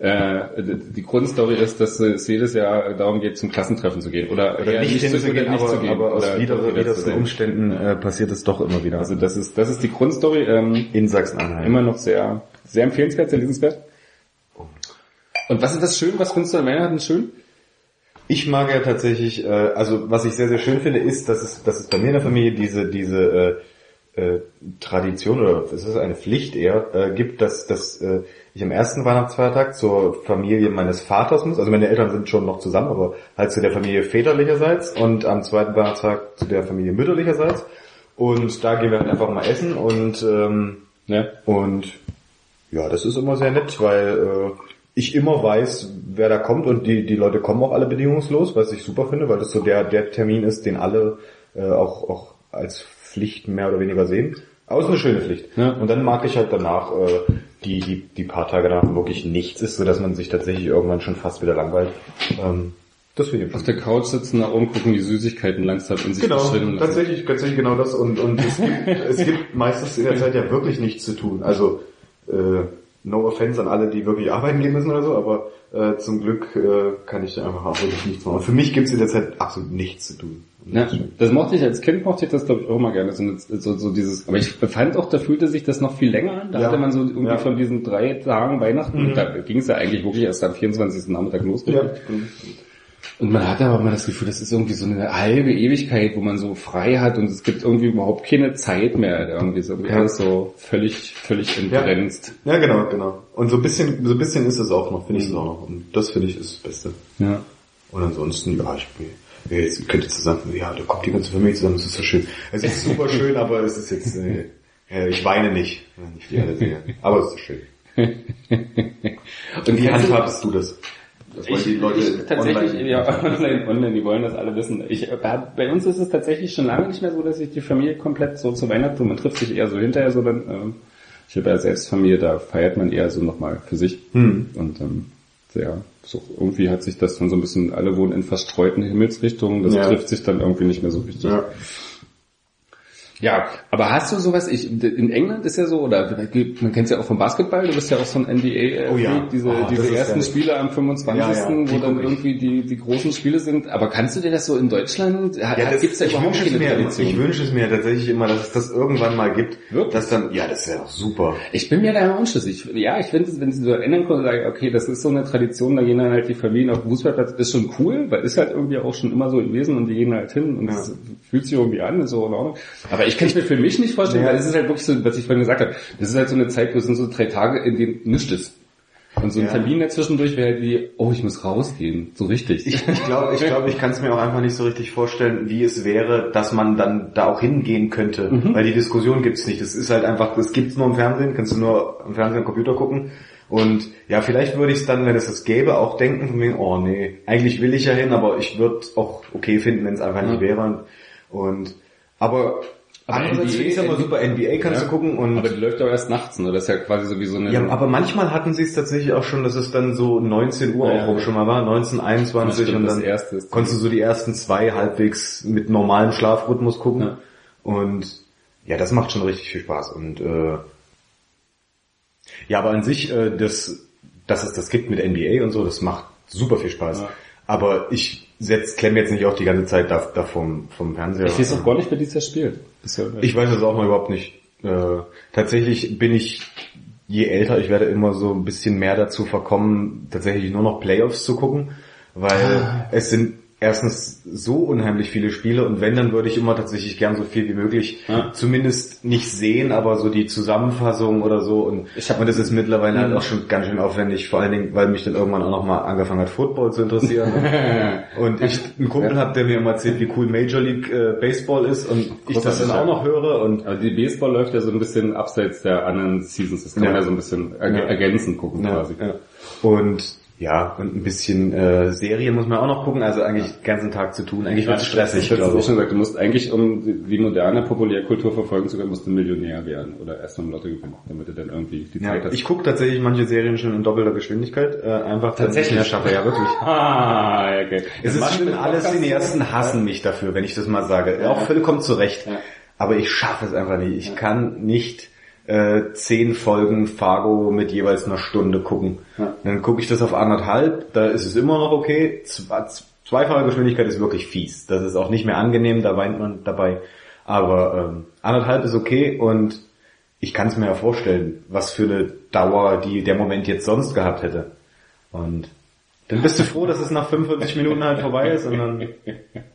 äh, die Grundstory ist, dass es jedes Jahr darum geht, zum Klassentreffen zu gehen. Oder, Oder nicht zu- oder nicht aber, zu gehen. aber aus widersten. Umständen äh, passiert es doch immer wieder. Also das ist, das ist die Grundstory, ähm, in Sachsen-Anhalt. immer noch sehr, sehr empfehlenswert, sehr lesenswert. Und was ist das schön? Was findest du an Weihnachten schön? Ich mag ja tatsächlich, äh, also was ich sehr, sehr schön finde, ist, dass es, dass es bei mir in der Familie diese, diese äh, äh, Tradition oder es ist eine Pflicht eher äh, gibt, dass, dass äh, ich am ersten Weihnachtsfeiertag zur Familie meines Vaters muss. Also meine Eltern sind schon noch zusammen, aber halt zu der Familie väterlicherseits und am zweiten Weihnachtstag zu der Familie mütterlicherseits. Und da gehen wir halt einfach mal essen und ähm, Ja. und ja, das ist immer sehr nett, weil äh, ich immer weiß, wer da kommt und die, die Leute kommen auch alle bedingungslos, was ich super finde, weil das so der, der Termin ist, den alle äh, auch, auch als Pflicht mehr oder weniger sehen. Aber es ist eine schöne Pflicht. Ja. Und dann mag ich halt danach äh, die, die, die paar Tage danach wirklich nichts ist, so dass man sich tatsächlich irgendwann schon fast wieder langweilt. Ähm, das finde ich Auf der Couch sitzen, nach oben gucken, die Süßigkeiten langsam in sich Genau, verschwinden lassen. tatsächlich, tatsächlich genau das. Und, und es, gibt, [laughs] es gibt meistens in der Zeit ja wirklich nichts zu tun. Also äh, no offense an alle, die wirklich arbeiten gehen müssen oder so, aber äh, zum Glück äh, kann ich da einfach auch wirklich nichts machen. Für mich gibt es in der Zeit absolut nichts zu tun. Ja, das mochte ich als Kind mochte ich das glaube ich auch mal gerne so, so, so dieses aber ich fand auch da fühlte sich das noch viel länger an da Ja. hatte man so irgendwie Ja. von diesen drei Tagen Weihnachten Mhm. da ging es ja eigentlich wirklich erst am 24. Nachmittag los Ja. Und man hatte aber immer das Gefühl das ist irgendwie so eine halbe Ewigkeit wo man so frei hat und es gibt irgendwie überhaupt keine Zeit mehr irgendwie irgendwie Ja. alles so völlig völlig entgrenzt ja, genau, genau. Und so ein bisschen, so ein bisschen ist es auch noch, finde ich es auch noch. Und das finde ich ist das Beste. ja Und ansonsten, ja, ich ja, jetzt könnt ihr zusammen, ja, da kommt die ganze Familie zusammen, das ist so schön. Es ist super [laughs] schön, aber es ist jetzt, äh, äh, ich weine nicht, wenn ich die alle sehe. Aber es ist schön. [laughs] und Wie handhabst du das? Das wollen Ich, die Leute ich, tatsächlich, online- ja, [laughs] online, online, die wollen das alle wissen. Ich, äh, bei uns ist es tatsächlich schon lange nicht mehr so, dass sich die Familie komplett so zu Weihnachten, man trifft sich eher so hinterher, so dann, ähm, ich habe ja selbst Familie, da feiert man eher so nochmal für sich. Hm. Und ähm, sehr, so irgendwie hat sich das dann so ein bisschen, alle wohnen in verstreuten Himmelsrichtungen, das Ja. trifft sich dann irgendwie nicht mehr so richtig. Ja. Ja, aber hast du sowas, ich, in England ist ja so, oder man kennt es ja auch vom Basketball, du bist ja auch so ein NBA, äh, Oh ja. Diese, Oh, diese ist ersten. Spiele am 25., Ja, ja, wo dann irgendwie die, die großen Spiele sind. Aber kannst du dir das so in Deutschland, ja, Ja, das, gibt's da ich überhaupt keine mir, Tradition? ich wünsche es mir tatsächlich immer, dass es das irgendwann mal gibt. Wirklich? Dass dann, ja, das wäre doch super. Ich bin mir da unschlüssig. Ja, ich finde, es, wenn sie so ändern können, sagen, okay, das ist so eine Tradition, da gehen dann halt die Familien auf den Fußballplatz, ist schon cool, weil ist halt irgendwie auch schon immer so gewesen und die gehen halt hin und Ja. es fühlt sich irgendwie an, ist so in Ordnung. Aber ich kann es mir für mich nicht vorstellen, Ja. weil es ist halt wirklich so, was ich vorhin gesagt habe, das ist halt so eine Zeit, wo es sind so drei Tage, in denen nichts ist. Und so ein Ja. Termin dazwischendurch wäre halt wie, oh, ich muss rausgehen, so richtig. Ich, ich glaube, ich, glaub, ich kann es mir auch einfach nicht so richtig vorstellen, wie es wäre, dass man dann da auch hingehen könnte. Mhm. Weil die Diskussion gibt's nicht. Das ist halt einfach, das gibt's nur im Fernsehen, kannst du nur im Fernsehen am Computer gucken. Und ja, vielleicht würde ich es dann, wenn es das gäbe, auch denken von mir, oh nee, eigentlich will ich ja hin, aber ich würde auch okay finden, wenn es einfach nicht Ja. wäre. Und aber, Aber NBA ich es immer super, NBA kannst Ja. du gucken und aber die läuft auch erst nachts, ne? Das ist ja quasi so wie so eine... ja, aber manchmal hatten sie es tatsächlich auch schon, dass es dann so 19 Uhr Ja, auch ja. schon mal war, 19, 21 Ja, stimmt, und das dann erste ist- konntest du so die ersten zwei halbwegs mit normalem Schlafrhythmus gucken. Ja. Und ja, das macht schon richtig viel Spaß. Und äh, ja, aber an sich, äh, das, dass es das gibt mit NBA und so, das macht super viel Spaß. Ja. Aber ich setz, klemme jetzt nicht auch die ganze Zeit da, da vom, vom Fernseher. ich weiß auch gar nicht, wer dieses spielt. Ja, Ich weiß es auch mal überhaupt nicht. Äh, tatsächlich bin ich, je älter ich werde, immer so ein bisschen mehr dazu verkommen, tatsächlich nur noch Playoffs zu gucken, weil es sind erstens so unheimlich viele Spiele und wenn, dann würde ich immer tatsächlich gern so viel wie möglich Ja. zumindest nicht sehen, aber so die Zusammenfassung oder so und, Ich hab- und das ist mittlerweile halt auch schon ganz schön aufwendig, vor allen Dingen, weil mich dann irgendwann auch nochmal angefangen hat, Football zu interessieren. [laughs] und ich einen Kumpel habe, der mir immer erzählt, wie cool Major League äh, Baseball ist und ich das dann auch ja. noch höre und Aber die Baseball läuft ja so ein bisschen abseits der anderen Seasons. Das kann Ja. man ja so ein bisschen erg Ja. ergänzend gucken Ja, quasi. ja. Und ja, und ein bisschen äh, Serien muss man auch noch gucken, also eigentlich den ganzen Tag zu tun. Eigentlich wird es stressig, Ich glaube auch ich. schon gesagt, du musst eigentlich, um die moderne Populärkultur verfolgen zu können, musst du Millionär werden oder erst mal Lotto gewinnen, damit du dann irgendwie die Zeit Ja, hast. ich gucke tatsächlich manche Serien schon in doppelter Geschwindigkeit, äh, einfach Tatsächlich? ich mehr schaffe, ja wirklich. [laughs] ah, ja, okay. Es ist schlimm, alle Cineasten hassen mich dafür, wenn ich das mal sage. Auch vollkommen zu Recht. Ja. Aber ich schaffe es einfach nicht. Ich kann nicht äh, zehn Folgen Fargo mit jeweils einer Stunde gucken. Ja. Dann gucke ich das auf anderthalb, da ist es immer noch okay. Zwei- Zweifache Geschwindigkeit ist wirklich fies. Das ist auch nicht mehr angenehm, da weint man dabei. Aber ähm, anderthalb ist okay und ich kann es mir ja vorstellen, was für eine Dauer die der Moment jetzt sonst gehabt hätte. Und Dann bist du froh, dass es nach 45 Minuten halt vorbei ist und dann [laughs]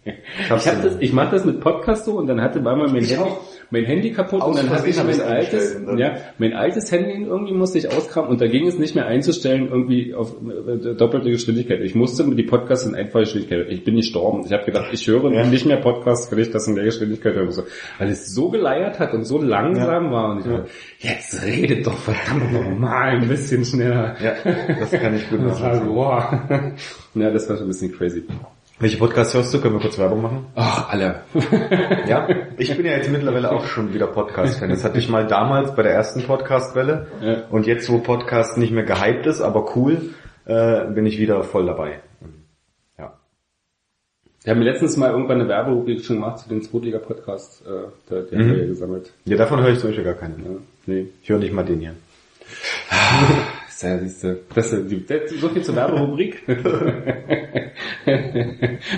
Ich, das, ich mach das mit Podcast so und dann hatte war mal mein, Handy, auch. Mein Handy kaputt und dann hatte ich mein altes, dann- ja, mein altes Handy irgendwie musste ich auskramen und da ging es nicht mehr einzustellen irgendwie auf äh, doppelte Geschwindigkeit. Ich musste die Podcasts in einfacher Geschwindigkeit. Ich bin gestorben. Ich habe gedacht, ich höre Ja. nicht mehr Podcasts, wenn ich das in der Geschwindigkeit hören muss. Weil es so geleiert hat und so langsam Ja. war und ich dachte, jetzt redet doch verdammt normal ein bisschen schneller. Ja, das kann ich gut [laughs] nachvollziehen. wow. [laughs] Ja, das war schon ein bisschen crazy. Welche Podcasts hörst du? Können wir kurz Werbung machen? Ach, alle. Ja, ich bin ja jetzt mittlerweile auch schon wieder Podcast-Fan. Das hatte ich mal damals bei der ersten Podcast-Welle. Ja. Und jetzt, wo Podcast nicht mehr gehypt ist, aber cool, äh, bin ich wieder voll dabei. Ja. Wir haben letztens mal irgendwann eine Werberubrik schon gemacht zu den Zweitliga-Podcast, äh, der, der haben wir ja gesammelt. ja, davon höre ich zum Beispiel gar keinen. Ja, nee. Ich höre nicht mal den hier. [laughs] Ist ja, das ist die, so viel zur Werberubrik. [laughs]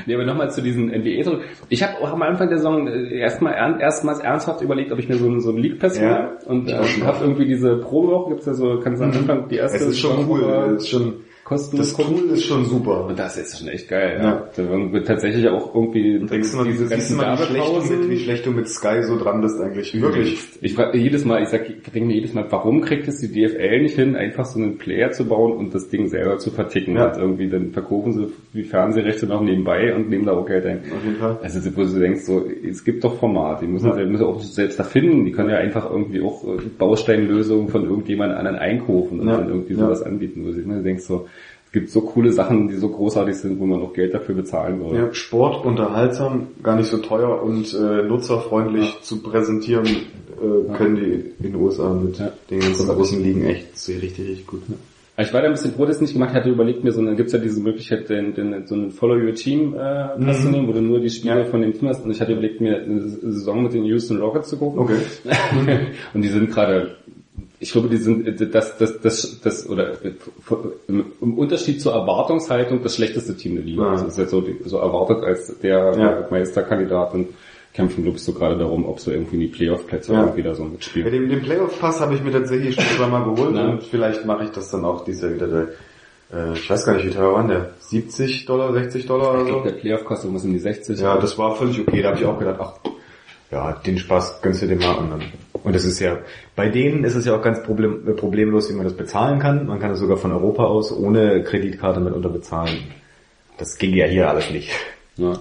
nee, aber nochmal zu diesen NBA zurück. Ich habe auch am Anfang der Saison äh, erstmal erstmals ernsthaft überlegt, ob ich mir so, so ein League Pass. Ja. Und äh, habe irgendwie diese Probewoche, gibt's ja so, kannst du am Anfang die erste Es ist schon cool. Es ist schon, kostenlos das Tool ist schon super. Und das ist schon echt geil. Ja. Ja. Da wird tatsächlich auch irgendwie Denkst du mal, diese ganzen mal, wie schlecht, du Werbepausen. mit, wie schlecht du mit Sky so dran bist eigentlich. Wirklich. Ich frage jedes Mal, ich sag, ich denke mir jedes Mal, warum kriegt es die DFL nicht hin, einfach so einen Player zu bauen und das Ding selber zu verticken Ja. und irgendwie dann verkaufen sie die Fernsehrechte noch nebenbei und nehmen da auch Geld ein. Auf jeden Fall. Also wo du denkst so, es gibt doch Formate, die müssen, Ja. müssen auch selbst da finden, die können ja einfach irgendwie auch äh, Bausteinlösungen von irgendjemand anderen einkaufen und Ja. dann irgendwie sowas anbieten. Wo du denkst so, gibt so coole Sachen, die so großartig sind, wo man auch Geld dafür bezahlen würde. Ja, Sport unterhaltsam, gar nicht so teuer und äh, nutzerfreundlich zu präsentieren, äh, können die in den USA mit Ja. den ganzen großen Ligen echt sehr richtig, richtig gut. Aber Ich war da ein bisschen froh, dass ich nicht gemacht hatte, überlegt mir so, dann gibt's ja diese Möglichkeit, den, den, so einen Follow Your Team äh, Mhm. Pass zu nehmen, wo du nur die Spieler Ja. von dem Team hast und ich hatte überlegt, mir eine Saison mit den Houston Rockets zu gucken. Okay. [laughs] und die sind gerade, ich glaube, die sind das, das, das, das oder im, im Unterschied zur Erwartungshaltung das schlechteste Team der Liga. Ja. Also ist jetzt so, so erwartet als der Ja. Meisterkandidat und kämpfen, glaube ich, so gerade darum, ob sie irgendwie in die Playoff-Plätze Ja. irgendwie da so Ja, mitspielen. den, den Playoff-Pass habe ich mir tatsächlich schon zweimal [laughs] geholt Ja. und vielleicht mache ich das dann auch dieses Jahr wieder. Der, äh, ich weiß gar nicht, wie teuer waren der? 70 Dollar, 60 Dollar oder Ich so? der Playoff kostet irgendwas um die 60. Ja, das war völlig okay. Da habe ich auch gedacht, ach, ja, den Spaß gönnst du dir mal und dann. Und das ist ja, bei denen ist es ja auch ganz problem, problemlos, wie man das bezahlen kann. Man kann es sogar von Europa aus ohne Kreditkarte mitunter bezahlen. Das ging ja hier alles nicht. Ja.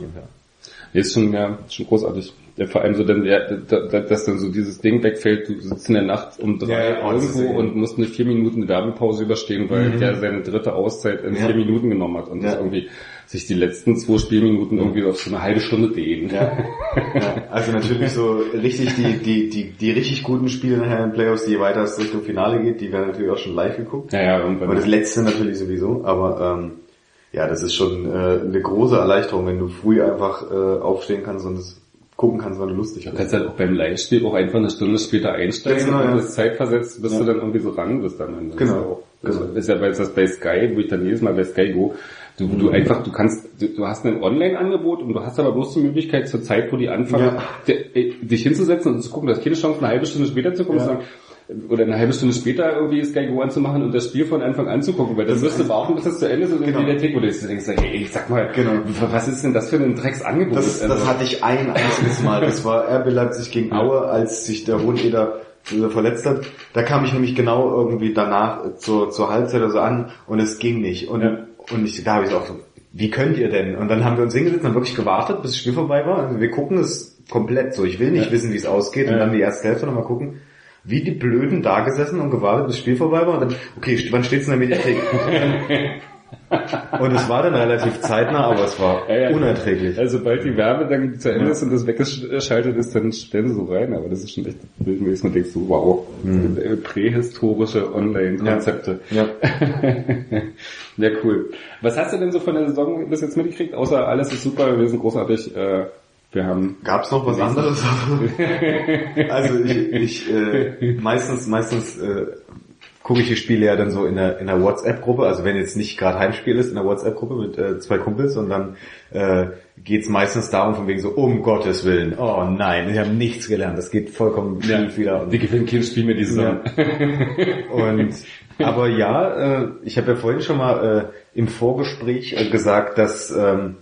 Nee, ist schon, ja, schon großartig. Ja, vor allem so dann, ja, da- da- dass dann so dieses Ding wegfällt, du sitzt in der Nacht um drei Ja, ja, irgendwo ja- und musst eine vier Minuten Werbepause überstehen, weil der seine dritte Auszeit in Ja. vier Minuten genommen hat und Ja. das irgendwie sich die letzten zwei Spielminuten irgendwie auf so eine halbe Stunde dehnen. Ja. ja. Also natürlich so richtig die, die, die, die richtig guten Spiele nachher in Playoffs, je weiter es Richtung Finale geht, die werden natürlich auch schon live geguckt. Ja, ja. Aber das letzte natürlich sowieso, aber ähm, ja, das ist schon äh, eine große Erleichterung, wenn du früh einfach äh, aufstehen kannst und es gucken kannst, wann du lustig Du bist. kannst halt auch beim Live-Spiel auch einfach eine Stunde später einsteigen Genau, und ja. das zeitversetzt, bis Ja. du dann irgendwie so ran bist dann. Das Genau, Ist ja, auch, genau. Ist ja bei, das bei Sky, wo ich dann jedes Mal bei Sky go, du, du einfach, du kannst, du, du hast ein Online-Angebot und du hast aber bloß die Möglichkeit zur Zeit, wo die anfangen, Ja. äh, dich hinzusetzen und zu gucken, du hast keine Chance, eine halbe Stunde später zu gucken Ja. und sagen, oder eine halbe Stunde später irgendwie Sky Go anzumachen und das Spiel von Anfang an zu gucken, weil dann wirst du warten, bis es zu Ende ist und Genau. der Tick, wo du jetzt denkst, hey, ich sag mal, Genau. was ist denn das für ein Drecksangebot? Das, Also- das hatte ich ein einziges Mal. Das war RB Leipzig gegen Aue, als sich der Hoheneder äh, verletzt hat. Da kam ich nämlich genau irgendwie danach zur, zur Halbzeit oder so an und es ging nicht. Und, Ja. Und ich, da habe ich auch so, wie könnt ihr denn? Und dann haben wir uns hingesetzt und haben wirklich gewartet, bis das Spiel vorbei war. Also wir gucken es komplett so. Ich will nicht Ja. wissen, wie es ausgeht und Ja. dann die erste Hälfte nochmal gucken. Wie die Blöden da gesessen und gewartet, bis das Spiel vorbei war und dann, okay, wann steht's in der Mediathek? [laughs] [laughs] und es war dann relativ zeitnah, aber es war Ja, ja. unerträglich. Also sobald die Werbe dann zu Ende ist und das weggeschaltet ist, dann stellen sie so rein. Aber das ist schon echt wild, wenn man denkt so, wow, äh, prähistorische Online-Konzepte. Ja. [laughs] Ja. cool. Was hast du denn so von der Saison bis jetzt mitgekriegt? Außer alles ist super, wir sind großartig. Äh, wir haben Gab's noch was anderes? [laughs] also ich, ich äh, meistens, meistens äh, gucke ich die Spiele ja dann so in der, in der WhatsApp-Gruppe, also wenn jetzt nicht gerade Heimspiel ist, in der WhatsApp-Gruppe mit äh, zwei Kumpels und dann äh, geht es meistens darum von wegen so, um Gottes Willen, oh nein, wir haben nichts gelernt, das geht vollkommen schief wieder. Und, Die gewinnen kein Spiel mehr dieses Jahr. und aber ja, äh, ich habe ja vorhin schon mal äh, im Vorgespräch äh, gesagt, dass ähm,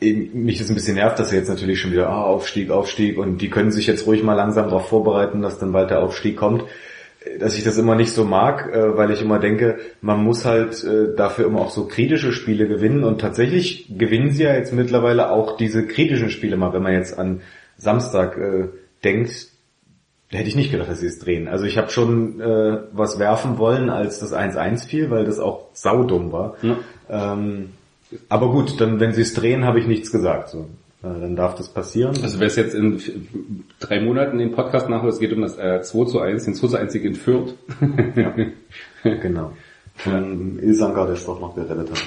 mich das ein bisschen nervt, dass er jetzt natürlich schon wieder ah, Aufstieg, Aufstieg und die können sich jetzt ruhig mal langsam darauf vorbereiten, dass dann bald der Aufstieg kommt. Dass ich das immer nicht so mag, äh, weil ich immer denke, man muss halt äh, dafür immer auch so kritische Spiele gewinnen und tatsächlich gewinnen sie ja jetzt mittlerweile auch diese kritischen Spiele mal, wenn man jetzt an Samstag äh, denkt, hätte ich nicht gedacht, dass sie es drehen. Also ich habe schon äh, was werfen wollen, als das 1-1 fiel, weil das auch saudumm war. Ja. Ähm, aber gut, dann wenn sie es drehen, habe ich nichts gesagt. So. Äh, dann darf das passieren. Also wer es jetzt in drei Monaten den Podcast nachhört, es geht um das äh, 2 zu 1, den 2 zu 1 Sieg in Fürth. [laughs] genau. Von Ilsangar, der ist doch noch gerettet hat.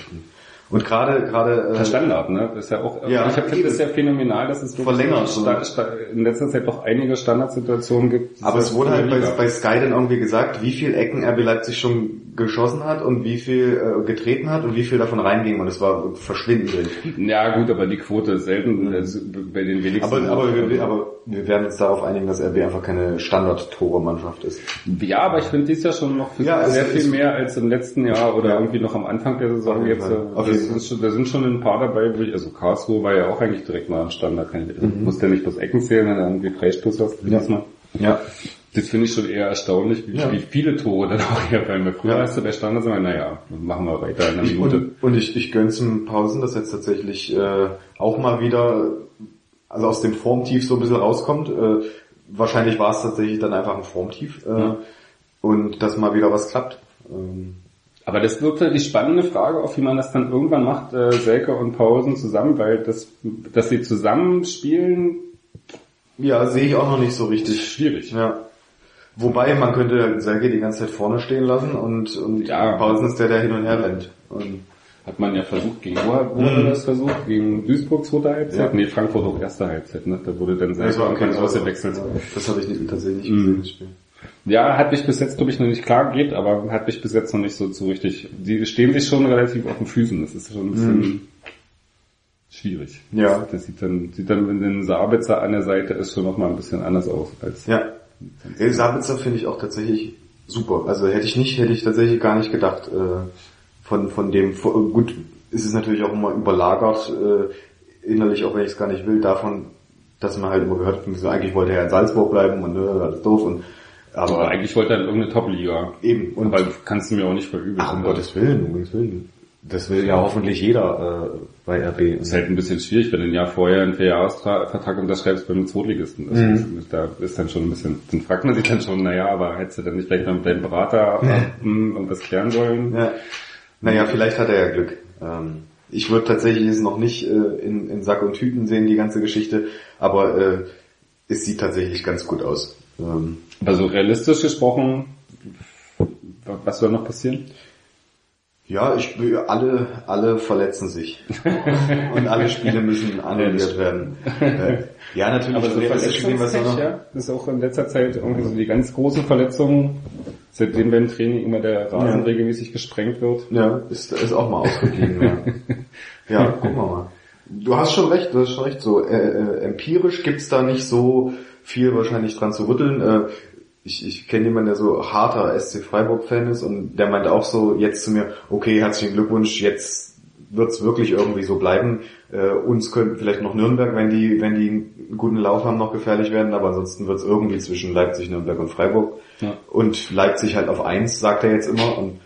Und gerade gerade Der äh, Standard, ne? Das ist ja auch, Ja, ich das ist ja phänomenal, dass es Verlängert, sta sta in letzter Zeit doch einige Standardsituationen gibt. aber es wurde der halt bei, bei Sky dann irgendwie gesagt, wie viel Ecken RB Leipzig schon geschossen hat und wie viel äh, getreten hat und wie viel davon reinging und es war verschwindend. [laughs] Ja gut, aber die Quote ist selten also bei den wenigsten. Aber, aber, wir, aber wir werden uns darauf einigen, dass RB einfach keine Standard-Tore-Mannschaft ist. ja, aber ich finde dies ja schon noch Ja, sehr viel mehr als im letzten Jahr oder irgendwie noch am Anfang der Saison jetzt. Äh, schon, da sind schon ein paar dabei, wo ich, also Karlsruhe war ja auch eigentlich direkt mal am Standard. Kann ich, Mhm. Muss ja nicht bloß Ecken zählen, wenn du irgendwie Freistoß hast. Ja. diesmal. Ja. Das finde ich schon eher erstaunlich, wie, Ja. wie viele Tore dann auch hier fallen. Früher Ja. hast du bei Standards immer, naja, machen wir weiter in einer Minute. Und, und ich, ich gönn's im Pausen, dass jetzt tatsächlich äh, auch mal wieder, also aus dem Formtief so ein bisschen rauskommt. Äh, wahrscheinlich war es tatsächlich dann einfach ein Formtief. Äh, Ja. Und dass mal wieder was klappt. Ähm, Aber das wirkt halt die spannende Frage auf, wie man das dann irgendwann macht, äh, Selke und Pausen zusammen, weil das, dass sie zusammen spielen, ja, sehe ich auch noch nicht so richtig. schwierig. Ja. Wobei man könnte Sergei die ganze Zeit vorne stehen lassen und, und Ja. Pausen ist der, der hin und her rennt. Und Hat man ja versucht, gegen wo wo wurde das versucht? Gegen Duisburg zweite Halbzeit? Mhm. Ja. Nee, Frankfurt auch erste Halbzeit, ne? Da wurde dann das Selke war irgendwann okay, ausgewechselt. Ja, Das habe ich nicht, tatsächlich nicht Mhm. gesehen, das Spiel. Ja, hat mich bis jetzt, glaube ich, noch nicht klar geht, aber hat mich bis jetzt noch nicht so zu richtig. Die stehen sich schon relativ auf den Füßen. Das ist schon ein bisschen schwierig. Ja. Das sieht dann, sieht dann, wenn ein Sabitzer an der Seite ist, schon nochmal ein bisschen anders aus als. Ja. Sabitzer finde ich auch tatsächlich super. Also hätte ich nicht, hätte ich tatsächlich gar nicht gedacht, äh, von, von dem, von- gut, ist es natürlich auch immer überlagert, äh, innerlich, auch wenn ich es gar nicht will, davon, dass man halt immer gehört hat, eigentlich wollte er ja in Salzburg bleiben und äh, alles doof und, Aber aber eigentlich wollte er in irgendeine Top-Liga. eben, und, Aber kannst du mir auch nicht verübeln. ach, um Gottes Willen, um Gottes Willen. Das will ja hoffentlich jeder, äh, bei RB. Das ist halt ein bisschen schwierig, wenn du ein Jahr vorher einen Vierjahresvertrag unterschreibst bei einem Zweitligisten. Das Mhm. ist, da ist dann schon ein bisschen, dann fragt man sich dann schon, naja, aber hättest du dann nicht vielleicht mal mit deinem Berater hm, irgendwas klären sollen? Ja. Naja, vielleicht hat er ja Glück. Ähm, ich würde tatsächlich es noch nicht äh, in, in Sack und Tüten sehen, die ganze Geschichte, aber äh, es sieht tatsächlich ganz gut aus. Ähm, Aber so realistisch gesprochen, was soll noch passieren? Ja, ich alle alle verletzen sich [laughs] und alle Spiele müssen annulliert werden. Äh, ja, natürlich. Aber so Verletzungspech, ja, das ist auch in letzter Zeit irgendwie so die ganz großen Verletzungen, seitdem beim Training immer der Rasen Ja. regelmäßig gesprengt wird. Ja, ist, ist auch mal ausgegeben. ja. [laughs] ja, gucken wir mal. Du hast schon recht, du hast schon recht. So äh, äh, empirisch gibt's da nicht so viel wahrscheinlich dran zu rütteln. Äh, ich ich kenne jemanden, der so harter SC Freiburg-Fan ist und der meinte auch so jetzt zu mir, okay, herzlichen Glückwunsch, jetzt wird's wirklich irgendwie so bleiben. Äh, uns könnten vielleicht noch Nürnberg, wenn die, wenn die einen guten Lauf haben, noch gefährlich werden, aber ansonsten wird's irgendwie zwischen Leipzig, Nürnberg und Freiburg. Ja. Und Leipzig halt auf eins, sagt er jetzt immer. Und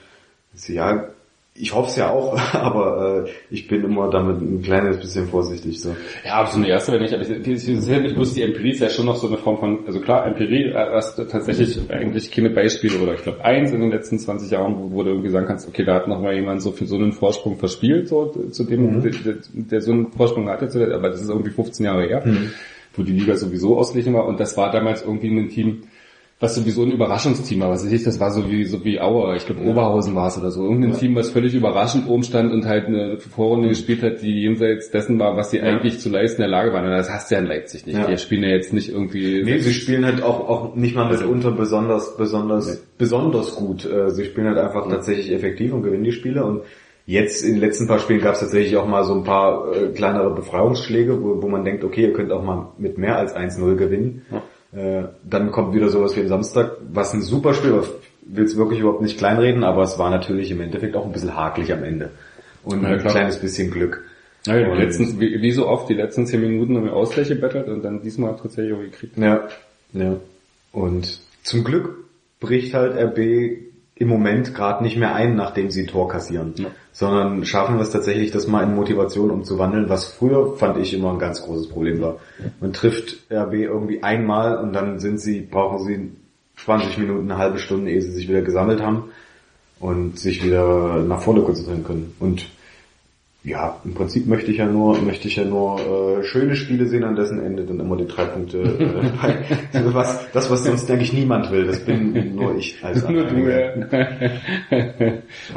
ja, ich hoffe es ja auch, [laughs] aber äh, ich bin immer damit ein kleines bisschen vorsichtig. So. Ja, aber so eine erste, wenn ich, aber ich- das ist ja nicht bloß die Empirie, ist ja schon noch so eine Form von, also klar, Empirie, äh, hast du tatsächlich eigentlich keine Beispiele oder ich glaube eins in den letzten 20 Jahren, wo, wo du irgendwie sagen kannst, okay, da hat noch mal jemand so für so einen Vorsprung verspielt, so zu dem, der, der, der so einen Vorsprung hatte, aber das ist irgendwie 15 Jahre her, wo die Liga sowieso ausgeglichen war und das war damals irgendwie ein Team, was sowieso ein Überraschungsteam war, was ich, das war so wie, so wie Auer, ich glaube Oberhausen war es oder so, irgendein Team, was völlig überraschend oben stand und halt eine Vorrunde gespielt hat, die jenseits dessen war, was sie eigentlich zu leisten in der Lage waren. Und das hast du ja in Leipzig nicht. Ja. Die spielen ja jetzt nicht irgendwie... Nee, sie spielen halt auch, auch nicht mal Also- mitunter besonders, besonders, besonders gut. Äh, Sie spielen halt einfach tatsächlich effektiv und gewinnen die Spiele und Jetzt in den letzten paar Spielen gab es tatsächlich auch mal so ein paar äh, kleinere Befreiungsschläge, wo, wo man denkt, okay, ihr könnt auch mal mit mehr als 1-0 gewinnen. Äh, dann kommt wieder sowas wie am Samstag, was ein super Spiel war. Will es wirklich überhaupt nicht kleinreden, aber es war natürlich im Endeffekt auch ein bisschen hakelig am Ende. Und Ja, ein kleines bisschen Glück. Ja, die Und- letzten, wie, wie so oft, die letzten zehn Minuten haben wir Ausgleich gebettelt und dann diesmal tatsächlich auch gekriegt. Ja, ja. Und zum Glück bricht halt RB im Moment gerade nicht mehr ein, nachdem sie ein Tor kassieren, Ja. sondern schaffen es tatsächlich, das mal in Motivation umzuwandeln, was früher fand ich immer ein ganz großes Problem war. Man trifft RB irgendwie einmal und dann sind sie, brauchen sie 20 Minuten, eine halbe Stunde, ehe sie sich wieder gesammelt haben und sich wieder nach vorne konzentrieren können. Und ja, im Prinzip möchte ich ja nur, möchte ich ja nur äh, schöne Spiele sehen, an dessen Ende dann immer die drei Punkte. Äh, bei- [laughs] was, das, was sonst eigentlich niemand will, das bin nur ich als [laughs] Nur du, ja.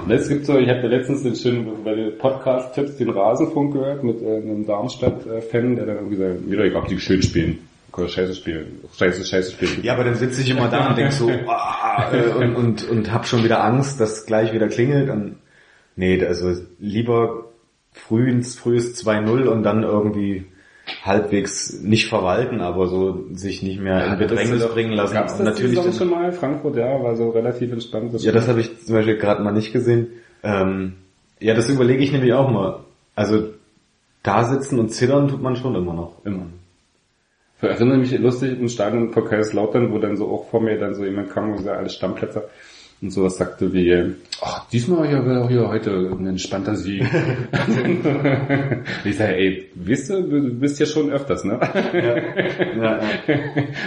Und es gibt so, ich habe letztens den schönen bei den Podcast-Tipps den Rasenfunk gehört mit äh, einem Darmstadt-Fan, der dann irgendwie sagt, wieder, ich glaube, die schön spielen. Scheiße spielen. Scheiße, scheiße spielen. Ja, aber dann sitze ich immer da und denk so, [laughs] ah, äh, und, und, und hab schon wieder Angst, dass gleich wieder klingelt. Und, nee, also lieber frühens, frühes 2-0 und dann irgendwie halbwegs nicht verwalten, aber so sich nicht mehr in Bedrängnis bringen lassen. Gab's das natürlich dann- schon mal? Frankfurt, ja, war so relativ entspannt. Ja, das habe ich zum Beispiel gerade mal nicht gesehen. Ähm, ja, das überlege ich nämlich auch mal. Also da sitzen und zittern tut man schon immer noch. Immer. Ich erinnere mich lustig im Stadion von Kaiserslautern, wo dann so auch vor mir dann so jemand kam und gesagt, alle Stammplätze und sowas sagte wie, ach, diesmal hier, wäre hier heute ein entspannter Sieg. [laughs] ich sage, ey, weißt du, du bist ja schon öfters, ne? Ja, ja.